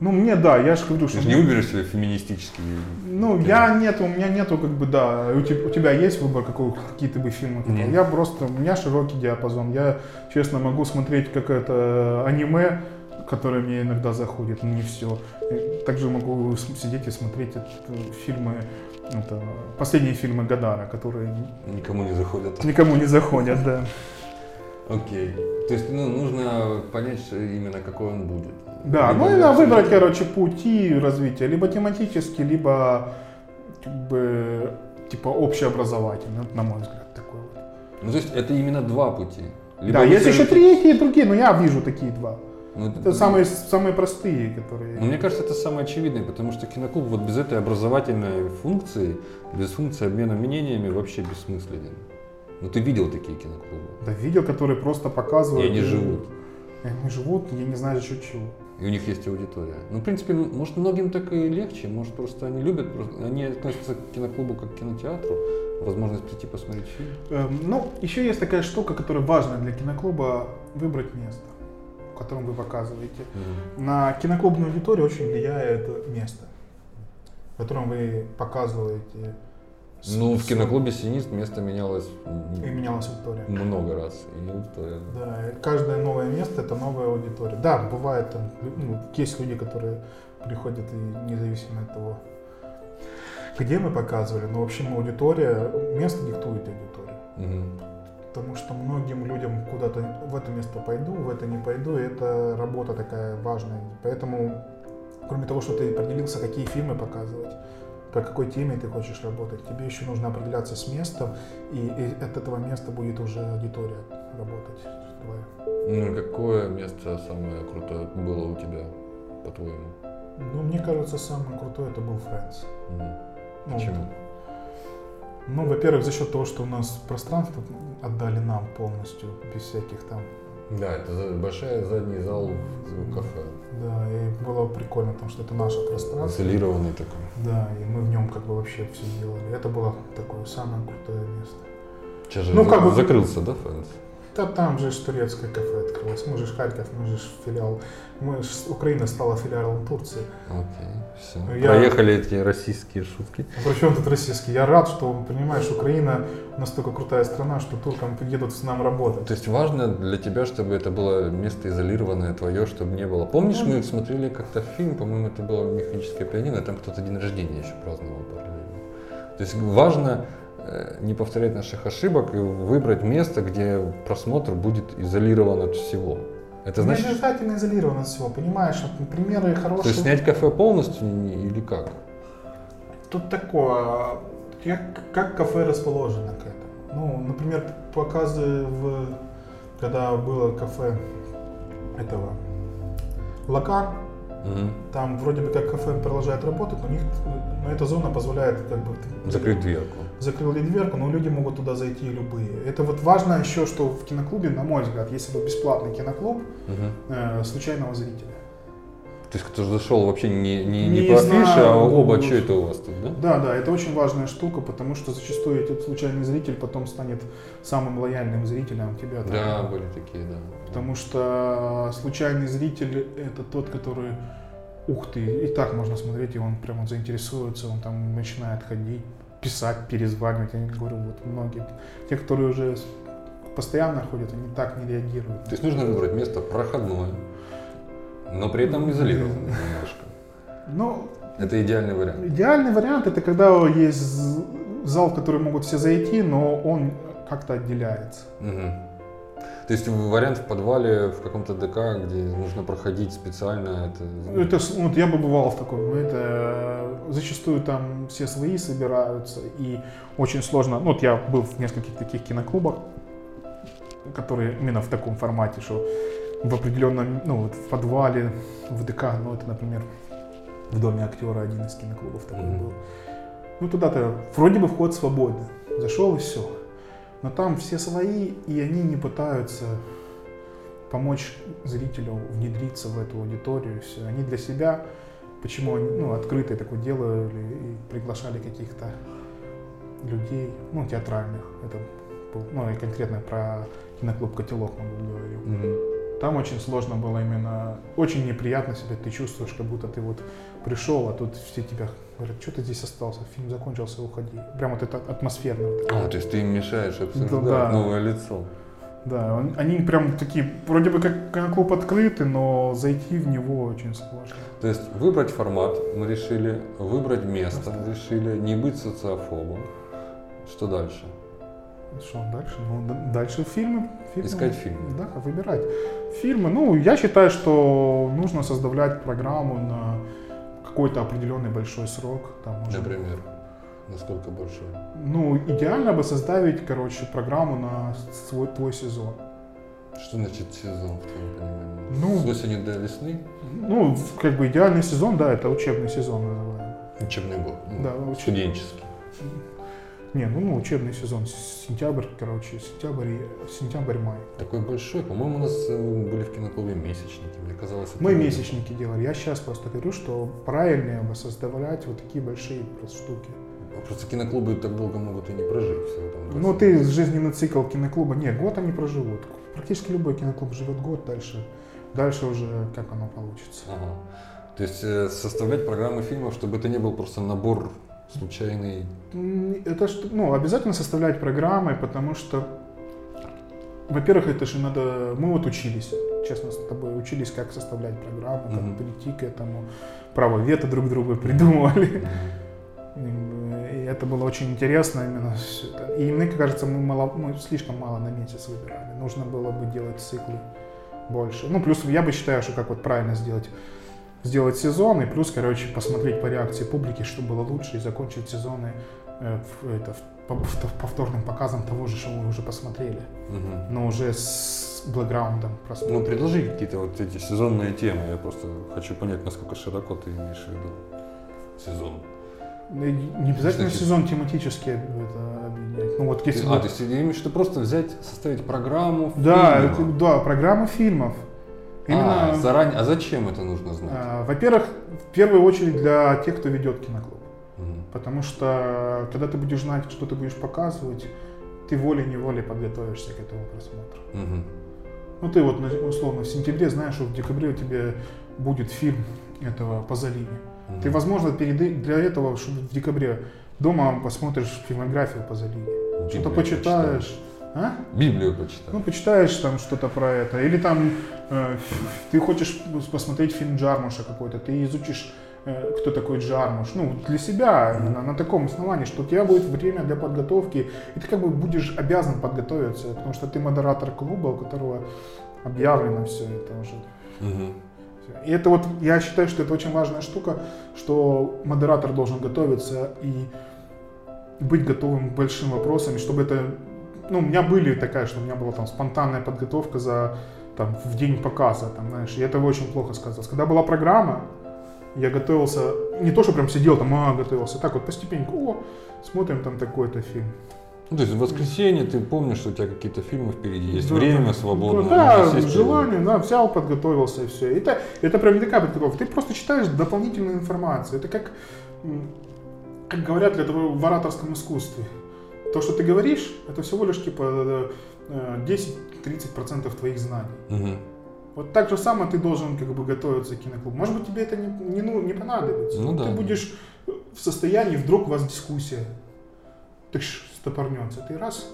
Ну мне да, я же говорю, Ты что... же не выберешь себе феминистический. Ну, фильм. я нету, у меня нету, как бы, да, у тебя, у тебя есть выбор, какой, какие ты бы фильмы хотел. Нет. Я просто, у меня широкий диапазон. Я, честно, могу смотреть какое-то аниме, которое мне иногда заходит, но не все. Также могу сидеть и смотреть это, фильмы, это, последние фильмы Гадара, которые Никому не заходят. никому не заходят, да. Окей. То есть ну, нужно понять что именно какой он будет. Да, Либо ну и надо выбрать, короче, пути развития, либо тематический, либо как бы типа общеобразовательный, на мой взгляд, такой вот. Ну то есть это именно два пути. Либо да, есть еще скажете- третьи и другие, но я вижу такие два. Ну, Это самые, самые простые, которые... Ну, мне кажется, это самое очевидное, потому что киноклуб вот без этой образовательной функции, без функции обмена мнениями вообще бессмысленен. Ну ты видел такие киноклубы? Да, видел, которые просто И показывают... они живут. И Они живут, я не знаю за счет чего. И у них есть аудитория. Ну, в принципе, м- может, многим так и легче, может, просто они любят, просто- они относятся к киноклубу как к кинотеатру, возможность прийти посмотреть фильм. Эм, Ну, еще есть такая штука, которая важна для киноклуба выбрать место, в котором вы показываете. На киноклубную аудиторию очень влияет место, в котором вы показываете. Ну, в киноклубе «Синист» место менялось И менялась аудитория. много раз. И аудитория, да. Каждое новое место это новая аудитория. Да, бывает там, ну, есть люди, которые приходят и независимо от того, где мы показывали, но в общем аудитория, место диктует аудиторию. Мгм. Потому что многим людям куда-то в это место пойду, в это не пойду, и это работа такая важная. Поэтому, кроме того, что ты определился, какие фильмы показывать, по какой теме ты хочешь работать, тебе еще нужно определяться с местом, и, и от этого места будет уже аудитория работать твоя. Ну, какое место самое крутое было у тебя, по-твоему? Ну, мне кажется, самое крутое это был Friends. Мгм. Ну, Почему? Ну, во-первых, за счет того, что у нас пространство отдали нам полностью, без всяких там Да, это большой задний зал в кафе. Да, и было прикольно, потому что это наше пространство. Изолированный такой. Да, и мы в нем как бы вообще все делали. Это было такое самое крутое место. Сейчас же Ну, как бы- закрылся, да, Фэнс? Да там же ж турецкое кафе открылось. Мы же Харьков, мы же ж филиал. Мы ж, Украина стала филиалом Турции. Окей, все. Я- Проехали эти российские шутки. Причем тут российский? Я рад, что, понимаешь, Украина настолько крутая страна, что туркам едут с нам работать. То есть важно для тебя, чтобы это было место изолированное твое, чтобы не было. Помнишь, мы смотрели как-то фильм, по-моему, это было механическое пианино, там кто-то день рождения еще праздновал параллельно. То есть важно не повторять наших ошибок и выбрать место, где просмотр будет изолирован от всего. Это Не значит, обязательно изолировано от всего, понимаешь? Вот примеры хорошие. то есть снять кафе полностью не- или как? Тут такое, как, как кафе расположено к этому. Ну, например, показы в, когда было кафе этого Лакан, там вроде бы как кафе продолжает работать, но у них, но эта зона позволяет как бы Закрыть дверку. Закрыли дверку, но люди могут туда зайти любые. Это вот важно еще, что в киноклубе, на мой взгляд, если бы бесплатный киноклуб Мгм. э, случайного зрителя. То есть кто зашел вообще не, не, не, Не по афише, а оба, что это у вас тут, да? Да, да, это очень важная штука, потому что зачастую этот случайный зритель потом станет самым лояльным зрителем тебя. там. Да, были такие, да. Потому что случайный зритель это тот, который, ух ты, и так можно смотреть, и он прям вот заинтересуется, он там начинает ходить, писать, перезванивать. Я говорю, вот многие, те, которые уже постоянно ходят, они так не реагируют. То есть нужно выбрать место проходное, но при этом изолированное немножко. Ну, Это идеальный вариант. идеальный вариант это когда есть зал, в который могут все зайти, но он как-то отделяется. Мгм. То есть вариант в подвале, в каком-то ДК, где нужно проходить специально, это... Ну, Это, вот я бы бывал в таком, но это э, зачастую там все свои собираются, и очень сложно, ну вот я был в нескольких таких киноклубах, которые именно в таком формате, что в определенном, ну вот в подвале, в ДК, ну это, например, в Доме актера один из киноклубов такой Мгм. был. Ну туда-то вроде бы вход свободный, зашел и все. Но там все свои, и они не пытаются помочь зрителю внедриться в эту аудиторию. Все. Они для себя, почему они ну, открытые такое делали и приглашали каких-то людей, ну, театральных. Это был, ну, и конкретно про киноклуб «Котелок» мы говорил. Мгм. Там очень сложно было именно, очень неприятно себя ты чувствуешь, как будто ты вот пришел, а тут все тебя говорят, что ты здесь остался, фильм закончился, уходи. Прям вот это атмосферно. вот. А, то есть ты им мешаешь обсуждать Да. новое лицо. Да, он- они прям такие, вроде бы как киноклуб открытый, но зайти в него очень сложно. То есть выбрать формат мы решили, выбрать место решили, не быть социофобом. Что дальше? Что дальше? Ну, дальше фильмы. фильмы. Искать фильмы. Да, выбирать. Фильмы. Ну, я считаю, что нужно создавать программу на какой-то определенный большой срок. Там, может, Например, насколько большой? Ну, идеально бы составить, короче, программу на свой твой сезон. Что значит сезон, в твоем понимании? Ну, С осени до весны? Ну, как бы идеальный сезон, да, это учебный сезон называем. Учебный год. Ну, Да, уч- студенческий. Не, ну, ну, учебный сезон, сентябрь, короче, сентябрь, сентябрь-май. Такой большой. По-моему, у нас э, были в киноклубе месячники. Мне казалось, это Мы не- месячники делали. Я сейчас просто говорю, что правильнее бы составлять вот такие большие просто штуки. Просто киноклубы так долго могут и не прожить. всего там Ну, 20 ты жизненный цикл киноклуба, нет, год они проживут. Практически любой киноклуб живет год, дальше, дальше уже как оно получится. Ага. То есть э, составлять программы фильмов, чтобы это не был просто набор случайный. Это что, ну, обязательно составлять программы, потому что, во-первых, это же надо, мы вот учились, честно с тобой, учились, как составлять программу, как Мгм. прийти к этому, право вето друг другу придумывали. И это было очень интересно именно всё это. И мне кажется, мы, мало, мы слишком мало на месяц выбирали. Нужно было бы делать циклы больше. Ну, плюс я бы считаю, что как вот правильно сделать сделать сезон, и плюс, короче, посмотреть по реакции публики, что было лучше, и закончить сезоны э, в- это, в- по- в- повторным показом того же, что вы уже посмотрели, Мгм. но уже с бэкграундом просмотра. Ну, предложи какие-то вот эти сезонные темы. Я просто хочу понять, насколько широко ты имеешь в виду сезон. Ну, Не обязательно Значит- сезон тематически это объединять. Ну вот если а, вот- то есть ты имеешь в виду просто взять, составить программу Да, фильма? это- да, программы фильмов. Именно, А, заранее. А зачем это нужно знать? а, во-первых, в первую очередь для тех, кто ведет киноклуб. Мгм. Потому что когда ты будешь знать, что ты будешь показывать, ты волей-неволей подготовишься к этому просмотру. Мгм. Ну ты вот условно в сентябре знаешь, что в декабре у тебя будет фильм этого Пазолини. Мгм. Ты, возможно, перед, для этого, чтобы в декабре дома посмотришь фильмографию Пазолини. Что-то почитаешь. А? Библию почитай. Ну, почитаешь там что-то про это. Или там э, ты хочешь посмотреть фильм Джармуша какой-то, ты изучишь, э, кто такой Джармуш. Ну, для себя, на, на таком основании, что у тебя будет время для подготовки, и ты как бы будешь обязан подготовиться, потому что ты модератор клуба, у которого объявлено все это уже. Мгм. И это вот, я считаю, что это очень важная штука, что модератор должен готовиться и быть готовым к большим вопросам, и чтобы это... Ну, у меня были такая, что у меня была там спонтанная подготовка за там, в день показа, там, знаешь, и это очень плохо сказалось. Когда была программа, я готовился, не то, что прям сидел там, а, готовился, так вот постепеньку, о, смотрим там такой-то фильм. Ну, то есть в воскресенье ты помнишь, что у тебя какие-то фильмы впереди есть, Да, время да. Да, свободное. да, и- желание, да, взял, подготовился и все. Это, это прям не такая подготовка. Ты просто читаешь дополнительную информацию. Это как, как говорят для того в ораторском искусстве. То, что ты говоришь, это всего лишь типа э, э, 10-30% твоих знаний. Мгм. Вот так же самое ты должен как бы готовиться к киноклубу. Может быть, тебе это не, не, ну, не понадобится. Ну да. Ты будешь в состоянии, вдруг у вас дискуссия. Ты стопорнется. Ты раз,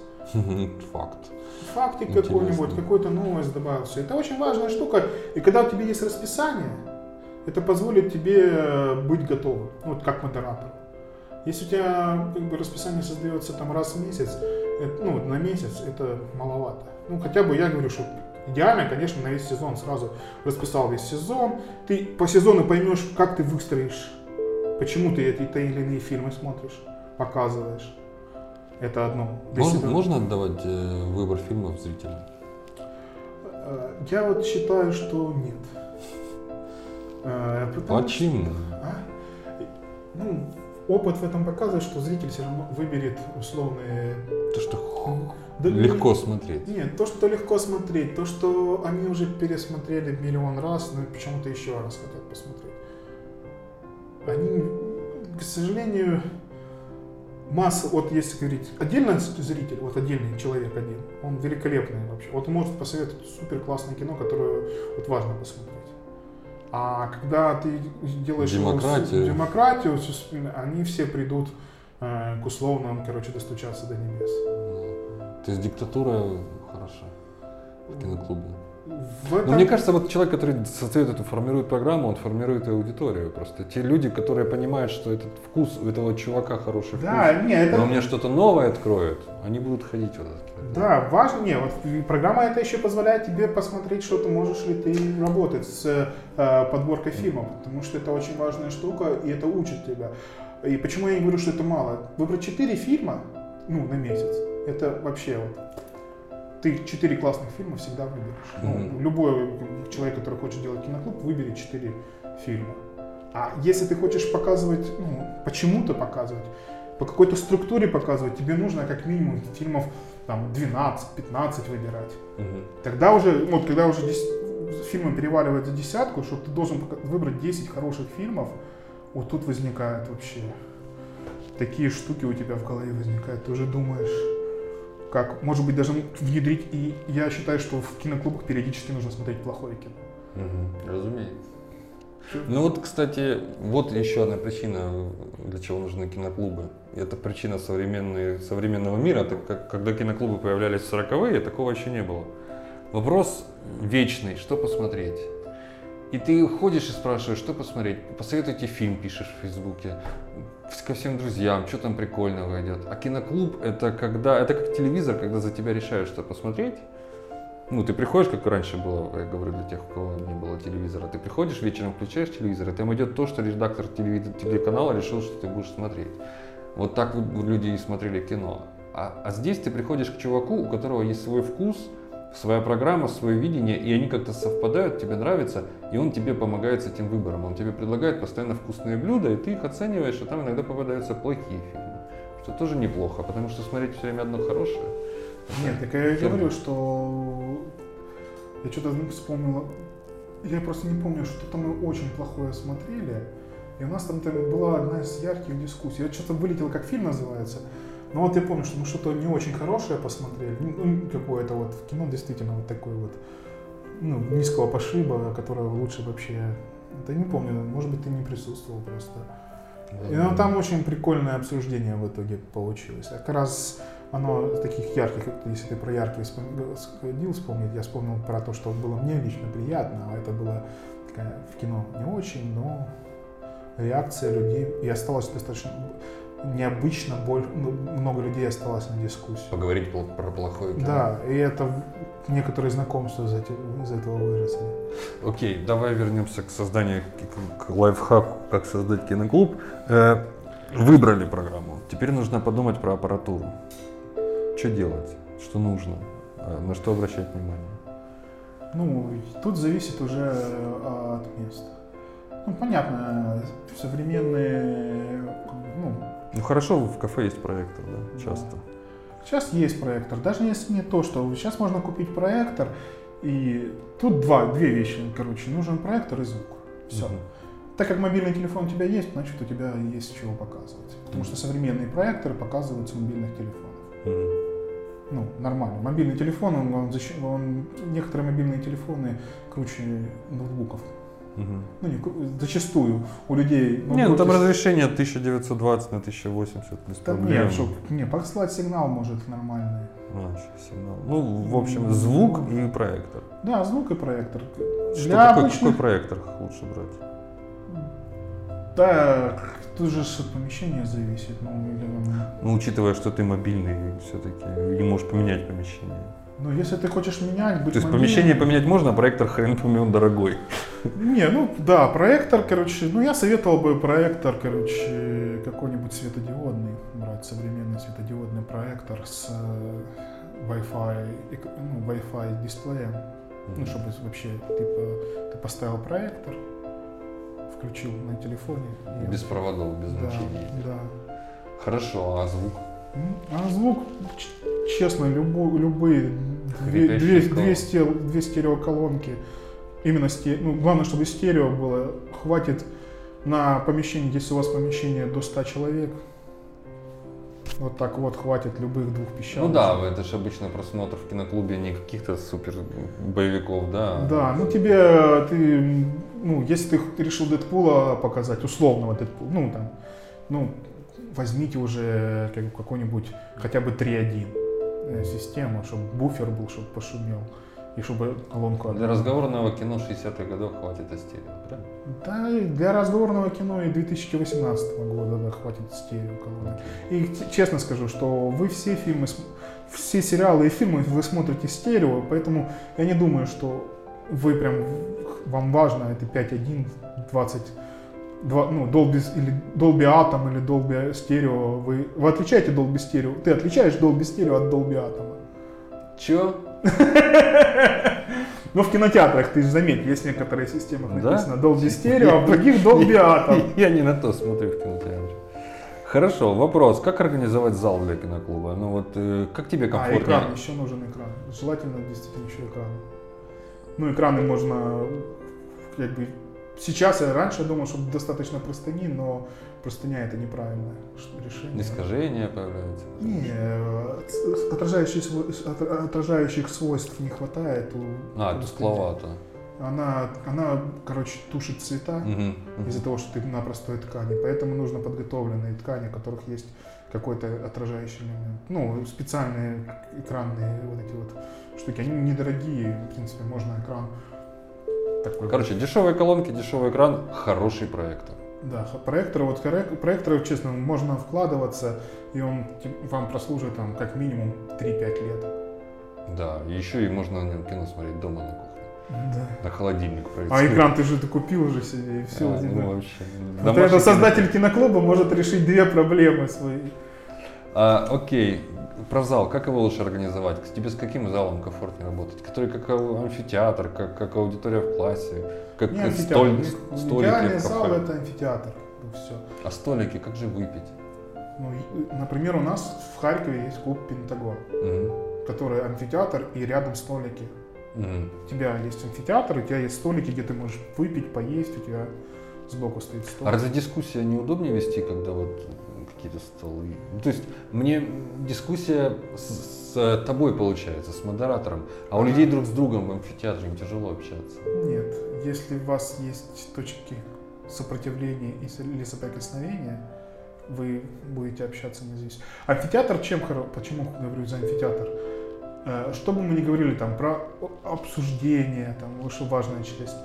Факт. фактик какой-нибудь, какую-то новость добавил. Все. Это очень важная штука. И когда у тебя есть расписание, это позволит тебе э, быть готовым, вот как модератор. Если у тебя как бы, расписание создается там раз в месяц, это, ну, на месяц, это маловато. Ну, хотя бы я говорю, что идеально, конечно, на весь сезон сразу расписал весь сезон. Ты по сезону поймешь, как ты выстроишь, почему ты эти те или иные фильмы смотришь, показываешь. Это одно. Можно, можно отдавать э, выбор фильмов зрителям? Э, Я вот считаю, что нет. Э, Почему? что- а? Ну, опыт в этом показывает, что зритель все равно выберет условные... То, что Да, легко смотреть. Нет, то, что легко смотреть, то, что они уже пересмотрели миллион раз, но почему-то еще раз хотят посмотреть. Они, к сожалению, масса, вот если говорить, отдельно зритель, вот отдельный человек один, он великолепный вообще. Вот может посоветовать супер классное кино, которое вот важно посмотреть. А когда ты делаешь Демократию. демократию, они все придут э, к условным, короче, достучаться до небес. То есть диктатура хороша в киноклубе. В этом... Но мне кажется, вот человек, который создает эту, формирует программу, он формирует и аудиторию. Просто те люди, которые понимают, что этот вкус у этого чувака хороший Да, вкус, не, это... но мне что-то новое откроет, они будут ходить в этот киноклуб. Да, важно, не, вот программа это еще позволяет тебе посмотреть, что ты можешь ли ты работать с э, подборкой фильмов, потому что это очень важная штука, и это учит тебя. И почему я не говорю, что это мало? Выбрать 4 фильма, ну, на месяц, это вообще вот, ты 4 классных фильма всегда выберешь. Ну, Мгм. любой человек, который хочет делать киноклуб, выберет 4 фильма. А если ты хочешь показывать, ну, почему-то показывать, по какой-то структуре показывать, тебе нужно как минимум фильмов там 12-15 выбирать. Мгм. Тогда уже, вот когда уже дес- фильмы переваливают за десятку, что ты должен выбрать 10 хороших фильмов, вот тут возникают вообще такие штуки у тебя в голове возникают. Ты уже думаешь, как, может быть, даже внедрить. И я считаю, что в киноклубах периодически нужно смотреть плохое кино. Мгм. Разумеется. Ну вот, кстати, вот еще одна причина, для чего нужны киноклубы. И Это причина современной, современного мира. Так как, когда киноклубы появлялись в 40-е, такого еще не было. Вопрос вечный, что посмотреть? И ты ходишь и спрашиваешь, что посмотреть? Посоветуйте фильм, пишешь в Фейсбуке, ко всем друзьям, что там прикольного идет. А киноклуб это когда, это как телевизор, когда за тебя решают, что посмотреть. Ну, ты приходишь, как раньше было, я говорю для тех, у кого не было телевизора, ты приходишь, вечером включаешь телевизор, и там идет то, что редактор телеканала решил, что ты будешь смотреть. Вот так люди и смотрели кино. А, а здесь ты приходишь к чуваку, у которого есть свой вкус, своя программа, свое видение, и они как-то совпадают, тебе нравится, и он тебе помогает с этим выбором. Он тебе предлагает постоянно вкусные блюда, и ты их оцениваешь, и там иногда попадаются плохие фильмы. Что тоже неплохо, потому что смотреть все время одно хорошее. Нет, так я и говорю, что я что-то вспомнил. Я просто не помню, что-то мы очень плохое смотрели. И у нас там, там была одна из ярких дискуссий. Я что-то вылетело, как фильм называется. Но вот я помню, что мы что-то не очень хорошее посмотрели. Ну, ну, какое-то вот в кино действительно вот такое вот ну, низкого пошиба, которого лучше вообще... Да не помню, может быть, ты не присутствовал просто. И ну, там очень прикольное обсуждение в итоге получилось. А Как раз оно таких ярких, если ты про яркие сходил вспомнить, я вспомнил про то, что было мне лично приятно, а это было такая в кино не очень, но реакция людей, и осталось достаточно необычно, боль, ну, много людей осталось на дискуссию. Поговорить про плохое кино. Да, и это некоторые знакомства из, эти- из этого выросли. Окей, давай вернемся к созданию, к, лайфхаку, как создать киноклуб. Э, выбрали программу. Теперь нужно подумать про аппаратуру. Что делать? Что нужно? Э, на что обращать внимание? Ну, тут зависит уже э, от места. Ну, понятно, современные, ну, Ну хорошо, в кафе есть проектор, да, часто. Сейчас есть проектор. Даже если не то, что сейчас можно купить проектор, и тут два, две вещи, короче, нужен проектор и звук. Все. Мгм. Так как мобильный телефон у тебя есть, значит у тебя есть чего показывать. Потому что современные проекторы показывают с мобильных телефонов. Мгм. Ну, нормально. Мобильный телефон, он, он защи- он- некоторые мобильные телефоны круче ноутбуков. Мгм. Ну, не, зачастую у людей... Не, ну там с- разрешение 1920 на 1080 без проблем. нет, чтоб- не, послать сигнал может нормальный. А, сигнал. Ну, в общем, звук и проектор. Да, звук и проектор. Что Для такое, обычных- какой проектор лучше брать? Да, тут же от помещения зависит. Ну, или, Ну, учитывая, что ты мобильный, все-таки не можешь поменять помещение. Ну, если ты хочешь менять, быть То есть мобильным- помещение поменять можно, а проектор хрен пойми, он дорогой. Не, ну да, проектор, короче, ну я советовал бы проектор, короче, какой-нибудь светодиодный брать, современный светодиодный проектор с э, Wi-Fi, ну, Wi-Fi дисплеем. Ну, чтобы вообще, типа, ты поставил проектор, включил на телефоне. и- Без проводов, без да, значений. да. Хорошо, а звук? А звук, честно, любо- любые две, две, колонки. две, сте- две стереоколонки, именно сте, ну, главное, чтобы стерео было, хватит на помещение, если у вас помещение до 100 человек, вот так вот хватит любых двух пищал. Ну да, это же обычно просмотр в киноклубе не каких-то супер боевиков, да. Да, ну тебе, ты, ну, если ты, решил Дэдпула показать, условного Дэдпула, ну там, ну, возьмите уже какой-нибудь хотя бы 3.1 э, систему, чтобы буфер был, чтобы пошумел, и чтобы колонку... Для отдал. разговорного кино 60-х годов хватит стерео, правильно? Да, и для разговорного кино и 2018 года да, хватит стерео колонок. И честно скажу, что вы все фильмы, все сериалы и фильмы вы смотрите стерео, поэтому я не думаю, что вы прям, вам важно это 5.1, 20, два- ну, Dolby, или Dolby Atom или Dolby Stereo. Вы, вы отличаете Dolby Stereo? Ты отличаешь Dolby Stereo от Dolby Atom? Чё? Ну, в кинотеатрах, ты же заметь, есть в некоторых системах Да? написано Dolby Stereo, а в других Dolby Atom. Я не на то смотрю в кинотеатре. Хорошо, вопрос. Как организовать зал для киноклуба? Ну вот, э, как тебе А, комфортно? экран, еще нужен экран. Желательно действительно еще экран. Ну, экраны можно, как бы, сейчас я раньше думал, что достаточно простыни, но простыня это неправильное решение. Искажения появляются? Не, э, отражающих, отражающих свойств не хватает у А, тускловато. Она, она, короче, тушит цвета мгм. из-за того, что ты на простой ткани. Поэтому нужно подготовленные ткани, у которых есть какой-то отражающий элемент. Ну, специальные экранные вот эти вот штуки. Они недорогие, в принципе, можно экран такой. Короче, дешевые колонки, дешевый экран, хороший проектор. Да, проектор, вот коррек- проектор, честно, можно вкладываться, и он вам прослужит там как минимум 3-5 лет. Да, еще и можно на нем кино смотреть дома на кухне. Да. На холодильник А проецировать. экран ты же ты купил уже себе, и все. А, ну, вообще. Вот Домашний это создатель киноклуба может решить две проблемы свои. А, окей, про зал, как его лучше организовать? Тебе с каким залом комфортнее работать? Который как амфитеатр, как, как аудитория в классе, как Не столь- Не- столики Идеальный в зал это амфитеатр. все. А столики, как же выпить? Ну, и, например, у нас в Харькове есть клуб Пентагон, Мгм, который амфитеатр и рядом столики. мгм. У тебя есть амфитеатр, у тебя есть столики, где ты можешь выпить, поесть, у тебя сбоку стоит стол. А разве дискуссия неудобнее вести, когда вот какие-то столы? Ну, то есть мне дискуссия с, с тобой получается, с модератором, а у людей друг с другом в амфитеатре им тяжело общаться. Нет, если у вас есть точки сопротивления или соприкосновения, вы будете общаться независимо. Амфитеатр чем хоро... Почему говорю за амфитеатр? Э, Что бы мы ни говорили там про обсуждение, там очень важная часть,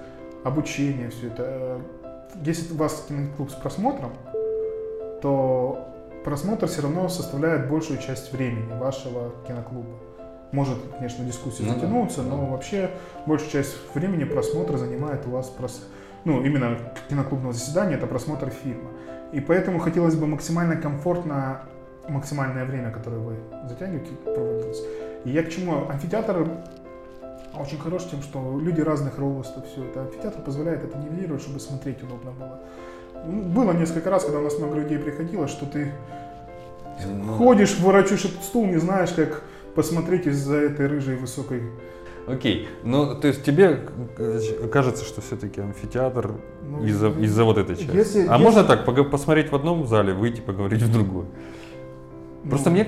обучение, все это. э, Если у вас киноклуб с просмотром, то просмотр все равно составляет большую часть времени вашего киноклуба. Может, конечно, дискуссия Ну да, затянуться, да. но вообще большую часть времени просмотра занимает у вас прос... ну, именно киноклубного заседания, это просмотр фильма. И поэтому хотелось бы максимально комфортно, максимальное время, которое вы затягиваете, проводилось. И я к чему? Амфитеатр очень хорош тем, что люди разных ростов, все это. Амфитеатр позволяет это нивелировать, чтобы смотреть удобно было. Ну, Было несколько раз, когда у нас много людей приходило, что ты Ну, ходишь, ворочишь этот стул, не знаешь, как посмотреть из-за этой рыжей высокой Окей, ну то есть тебе э, кажется, что все-таки амфитеатр Ну, из-за из-за вот этой части. если- а если- можно так посмотреть в одном зале, выйти поговорить в другой? Просто Ну, мне,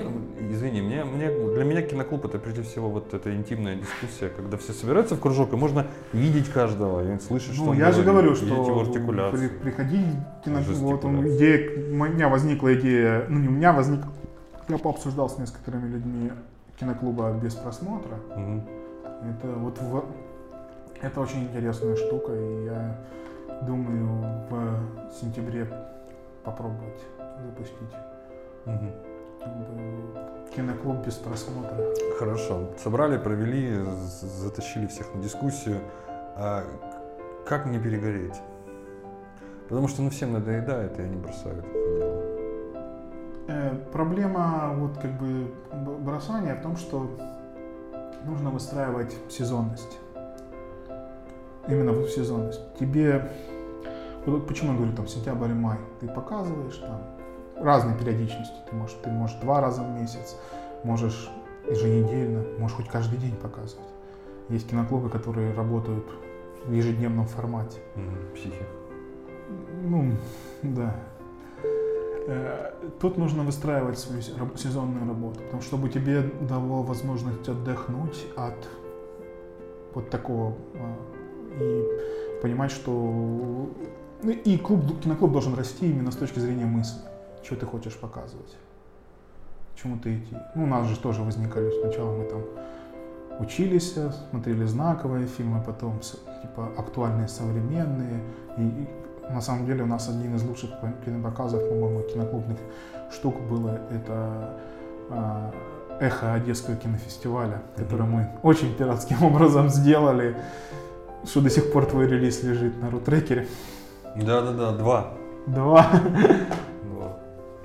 извини, мне, мне, для меня киноклуб это прежде всего вот эта интимная дискуссия, когда все собираются в кружок, и можно видеть каждого, и слышать, что Ну, он я же говорит, говорю, видеть что его артикуляцию. при- приходить в кино- вот он, идея, у меня возникла идея, ну не у меня возникла, я пообсуждал с несколькими людьми киноклуба без просмотра. Мгм. Это вот в- это очень интересная штука, и я думаю в сентябре попробовать запустить Мгм. Киноклуб без просмотра. Хорошо, собрали, провели, затащили всех на дискуссию. А как не перегореть? Потому что ну всем надоедает, и они бросают это дело. Э, проблема вот как бы бросания в том, что нужно выстраивать сезонность. Именно в сезонность. Тебе, вот почему я говорю там сентябрь и май, ты показываешь там разной периодичности. Ты можешь, ты можешь два раза в месяц, можешь еженедельно, можешь хоть каждый день показывать. Есть киноклубы, которые работают в ежедневном формате. Мгм. Психи. Ну, да. Э, Тут нужно выстраивать свою сезонную работу, потому что чтобы тебе дало возможность отдохнуть от вот такого а, и понимать, что ну, и клуб, киноклуб должен расти именно с точки зрения мысли, что ты хочешь показывать, чему ты идти. Ну, у нас же тоже возникали сначала мы там учились, э, смотрели знаковые фильмы, потом типа актуальные, современные. И, и на самом деле у нас один из лучших по- кинопоказов, по-моему, киноклубных штук было это а, эхо Одесского кинофестиваля, который мы очень пиратским образом сделали, что до сих пор твой релиз лежит на рутрекере. Да-да-да, два. Два.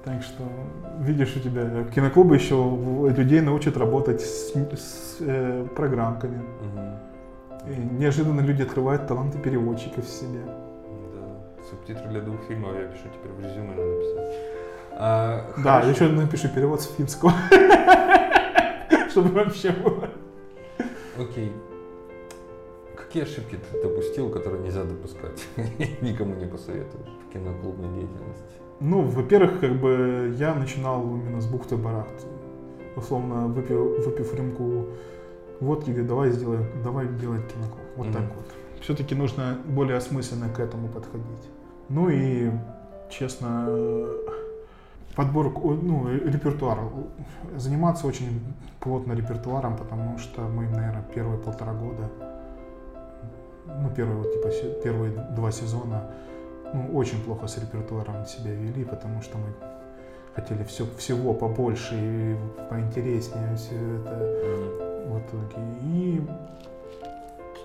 Так что, видишь, у тебя киноклубы еще людей научат работать с, с, э, программками. Мгм. И неожиданно люди открывают таланты переводчиков в себе. Да. Субтитры для двух фильмов я пишу теперь в резюме надо писать. А, Да, хорошо. еще напишу перевод с финского. Чтобы вообще было. Окей. Какие ошибки ты допустил, которые нельзя допускать? Никому не посоветуешь в киноклубной деятельности. Ну, во-первых, как бы я начинал именно с бухты барахт. Условно, выпив, выпив рюмку водки, говорю, давай сделаем, давай делать киноклуб. Вот Мгм. так вот. Все-таки нужно более осмысленно к этому подходить. Ну и, честно, подбор, ну, репертуар. Заниматься очень плотно репертуаром, потому что мы, наверное, первые полтора года, ну, первые, вот, типа, первые два сезона ну, очень плохо с репертуаром себя вели, потому что мы хотели все, всего побольше и поинтереснее все это в итоге. И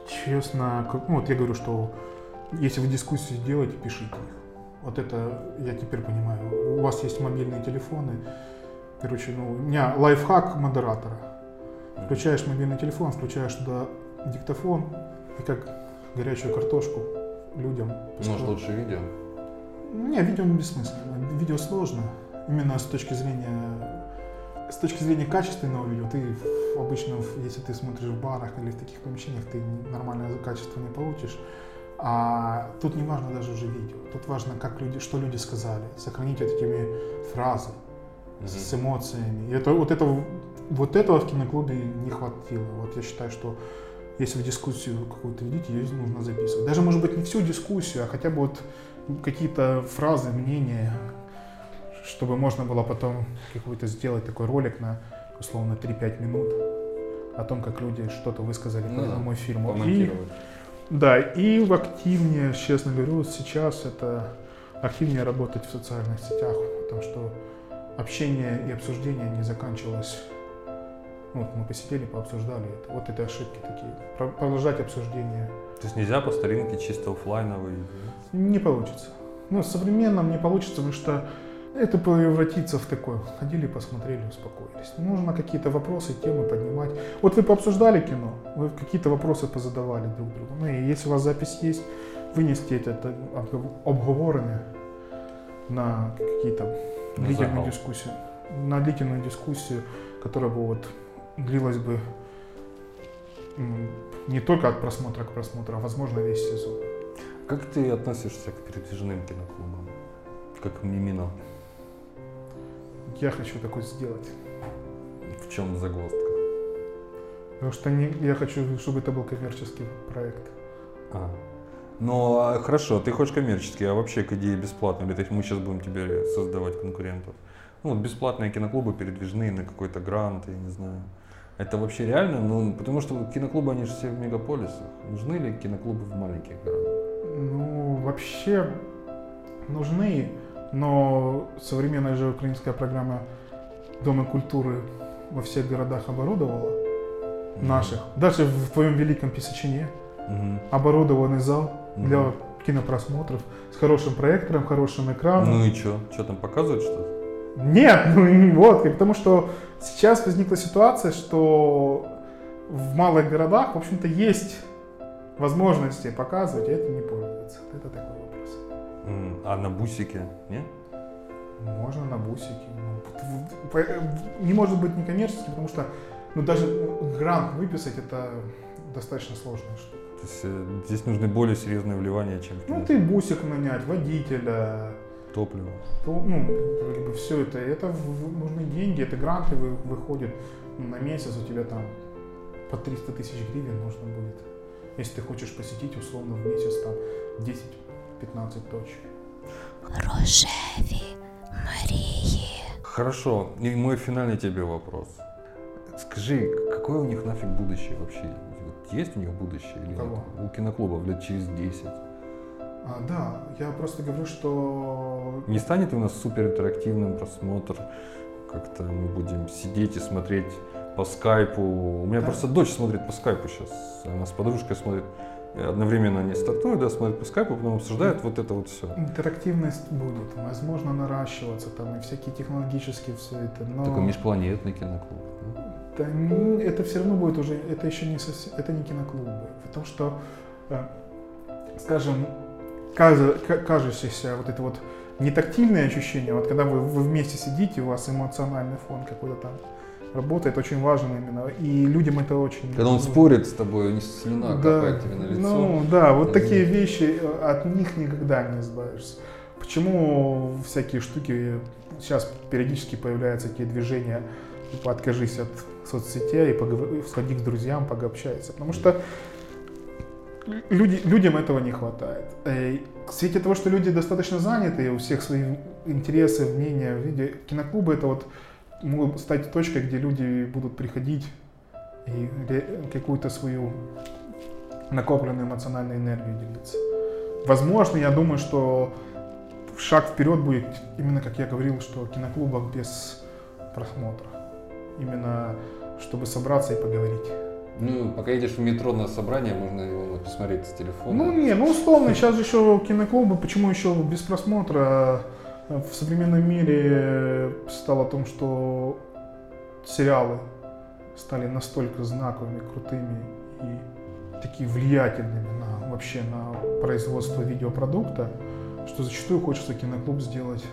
честно, как- ну, вот я говорю, что если вы дискуссии делаете, пишите их. Вот это я теперь понимаю. У вас есть мобильные телефоны. Короче, ну, у меня лайфхак модератора. Включаешь мобильный телефон, включаешь туда диктофон и как горячую картошку людям. Может, лучше видео? Не, видео бессмысленно. Видео сложно. Именно с точки зрения с точки зрения качественного видео, ты обычно, если ты смотришь в барах или в таких помещениях, ты нормальное качество не получишь. А тут не важно даже уже видео. Тут важно, как люди, что люди сказали. Сохранить вот этими фразы с эмоциями. И это, вот, этого, вот этого в киноклубе не хватило. Вот я считаю, что если вы дискуссию какую-то ведите, ее нужно записывать. Даже, может быть, не всю дискуссию, а хотя бы вот какие-то фразы, мнения, чтобы можно было потом какой-то сделать такой ролик на, условно, 3-5 минут о том, как люди что-то высказали Ну по да, одному фильму. И, да, и активнее, честно говорю, сейчас это активнее работать в социальных сетях, потому что общение и обсуждение не заканчивалось. Вот мы посидели, пообсуждали это. Вот это ошибки такие. Про- Продолжать обсуждение То есть нельзя по старинке чисто оффлайновый. не получится. Ну, современно не получится, потому что это превратится в такое. Ходили, посмотрели, успокоились. Нужно какие-то вопросы, темы поднимать. Вот вы пообсуждали кино, вы какие-то вопросы позадавали друг другу. Ну и если у вас запись есть, вынести это, это обгов- обговорение на какие-то длительную дискуссию. На длительную дискуссию, которая бы вот длилась бы не только от просмотра к просмотру, а возможно весь сезон. Как ты относишься к передвижным киноклубам? Как мимино? Я хочу такое сделать. В чем загвоздка? Потому что не, я хочу, чтобы это был коммерческий проект. А. Ну, а, хорошо, ты хочешь коммерческий, а вообще к идее бесплатно? Или то есть мы сейчас будем тебе создавать конкурентов? Ну, вот бесплатные киноклубы передвижные на какой-то грант, я не знаю. Это вообще реально? Ну, потому что киноклубы, они же все в мегаполисах. Нужны ли киноклубы в маленьких городах? Ну, вообще нужны, но современная же украинская программа Дома культуры во всех городах оборудовала, наших. Даже в твоем великом Писачине Мгм. оборудованный зал для Мгм. кинопросмотров с хорошим проектором, хорошим экраном. Ну и что? Что там показывают что-то? Нет, ну вот, и потому что сейчас возникла ситуация, что в малых городах, в общем-то, есть возможности показывать, и это не пользуется. Это такой вопрос. А на бусике? Нет? Можно на бусике. ну, Не может быть некоммерческий, потому что ну, даже грант выписать это достаточно сложная штука. То есть э, здесь нужны более серьезные вливания, чем Ну, ты бусик нанять, водителя, топливо. то, ну, как бы все это, это в- нужны деньги, это гранты вы- выходят ну, на месяц, у тебя там по 300 тысяч гривен нужно будет. Если ты хочешь посетить условно в месяц там 10-15 точек. Рожеві Марії. Хорошо, и мой финальный тебе вопрос. Скажи, какое у них нафиг будущее вообще? Вот есть у них будущее или У кого? нет? У киноклубов лет через 10. А, да, я просто говорю, что Не станет у нас супер интерактивным просмотр? Как-то мы будем сидеть и смотреть по скайпу. У меня Да. просто дочь смотрит по скайпу сейчас. Она с подружкой смотрит. Одновременно они стартуют, да, смотрят по скайпу, потом обсуждают вот это вот все. интерактивность будет, возможно, наращиваться, там и всякие технологические все это, но Такой межпланетный киноклуб. да? Да, н- это все равно будет уже, это еще не совсем, это не киноклубы, потому что, э, скажем, каза- ка- кажущаяся вот эта вот не тактильные ощущения, вот когда вы, вы вместе сидите, у вас эмоциональный фон какой-то там работает, очень важен именно. И людям это очень Когда он нужно. спорит с тобой, не слюна Да, капает тебе на лицо. ну да, вот Это такие не- вещи, э, от них никогда не избавишься. Почему всякие штуки, сейчас периодически появляются такие движения, типа откажись от соцсетей и поговор- сходи к друзьям, пообщайся. Потому что люди, людям этого не хватает. В свете того, что люди достаточно заняты, у всех свои интересы, мнения, виде, киноклубы это вот могут стать точкой, где люди будут приходить и какую-то свою накопленную эмоциональную энергию делиться. Возможно, я думаю, что шаг вперед будет именно, как я говорил, что киноклубах без просмотра. Именно чтобы собраться и поговорить. Ну, пока едешь в метро на собрание, можно его посмотреть с телефона. Ну не, ну условно, сейчас же еще киноклубы, почему еще без просмотра? В современном мире стало о том, что сериалы стали настолько знаковыми, крутыми и такие влиятельными на, вообще на производство видеопродукта, что зачастую хочется киноклуб сделать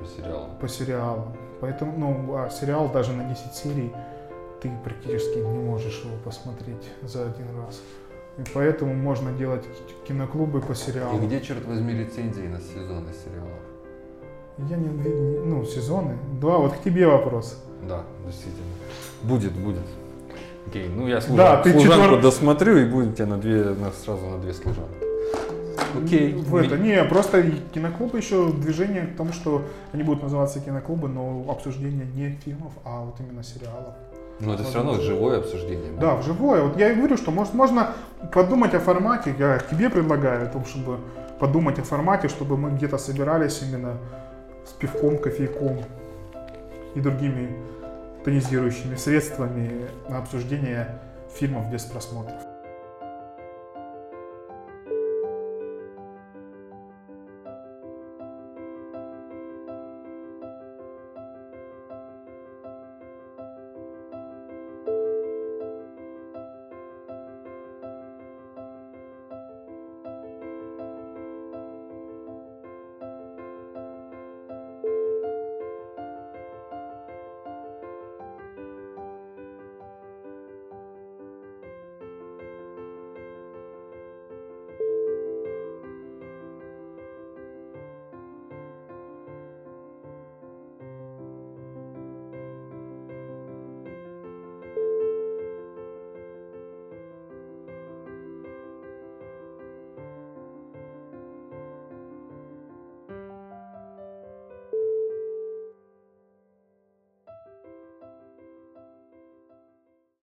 По сериалам. по сериалам. Поэтому, ну, а сериал даже на 10 серий ты практически не можешь его посмотреть за один раз. И поэтому можно делать ки- киноклубы по И сериалам. где, черт возьми, лицензии на сезоны сериалов? Я не, ну, сезоны. Да, вот к тебе вопрос. Да, действительно. Будет, будет. Окей, ну я Да, ты Служанку четвер- досмотрю и будет тебе на две, на, сразу на две служанки. Окей. В это, не, просто и киноклубы еще движение к тому, что они будут называться киноклубы, но обсуждение не фильмов, а вот именно сериалов. Но это все равно живое обсуждение. Да, вживую. Вот я и говорю, что может, можно подумать о формате. Я тебе предлагаю о том, чтобы подумать о формате, чтобы мы где-то собирались именно с пивком, кофейком и другими тонизирующими средствами на обсуждение фильмов без просмотров.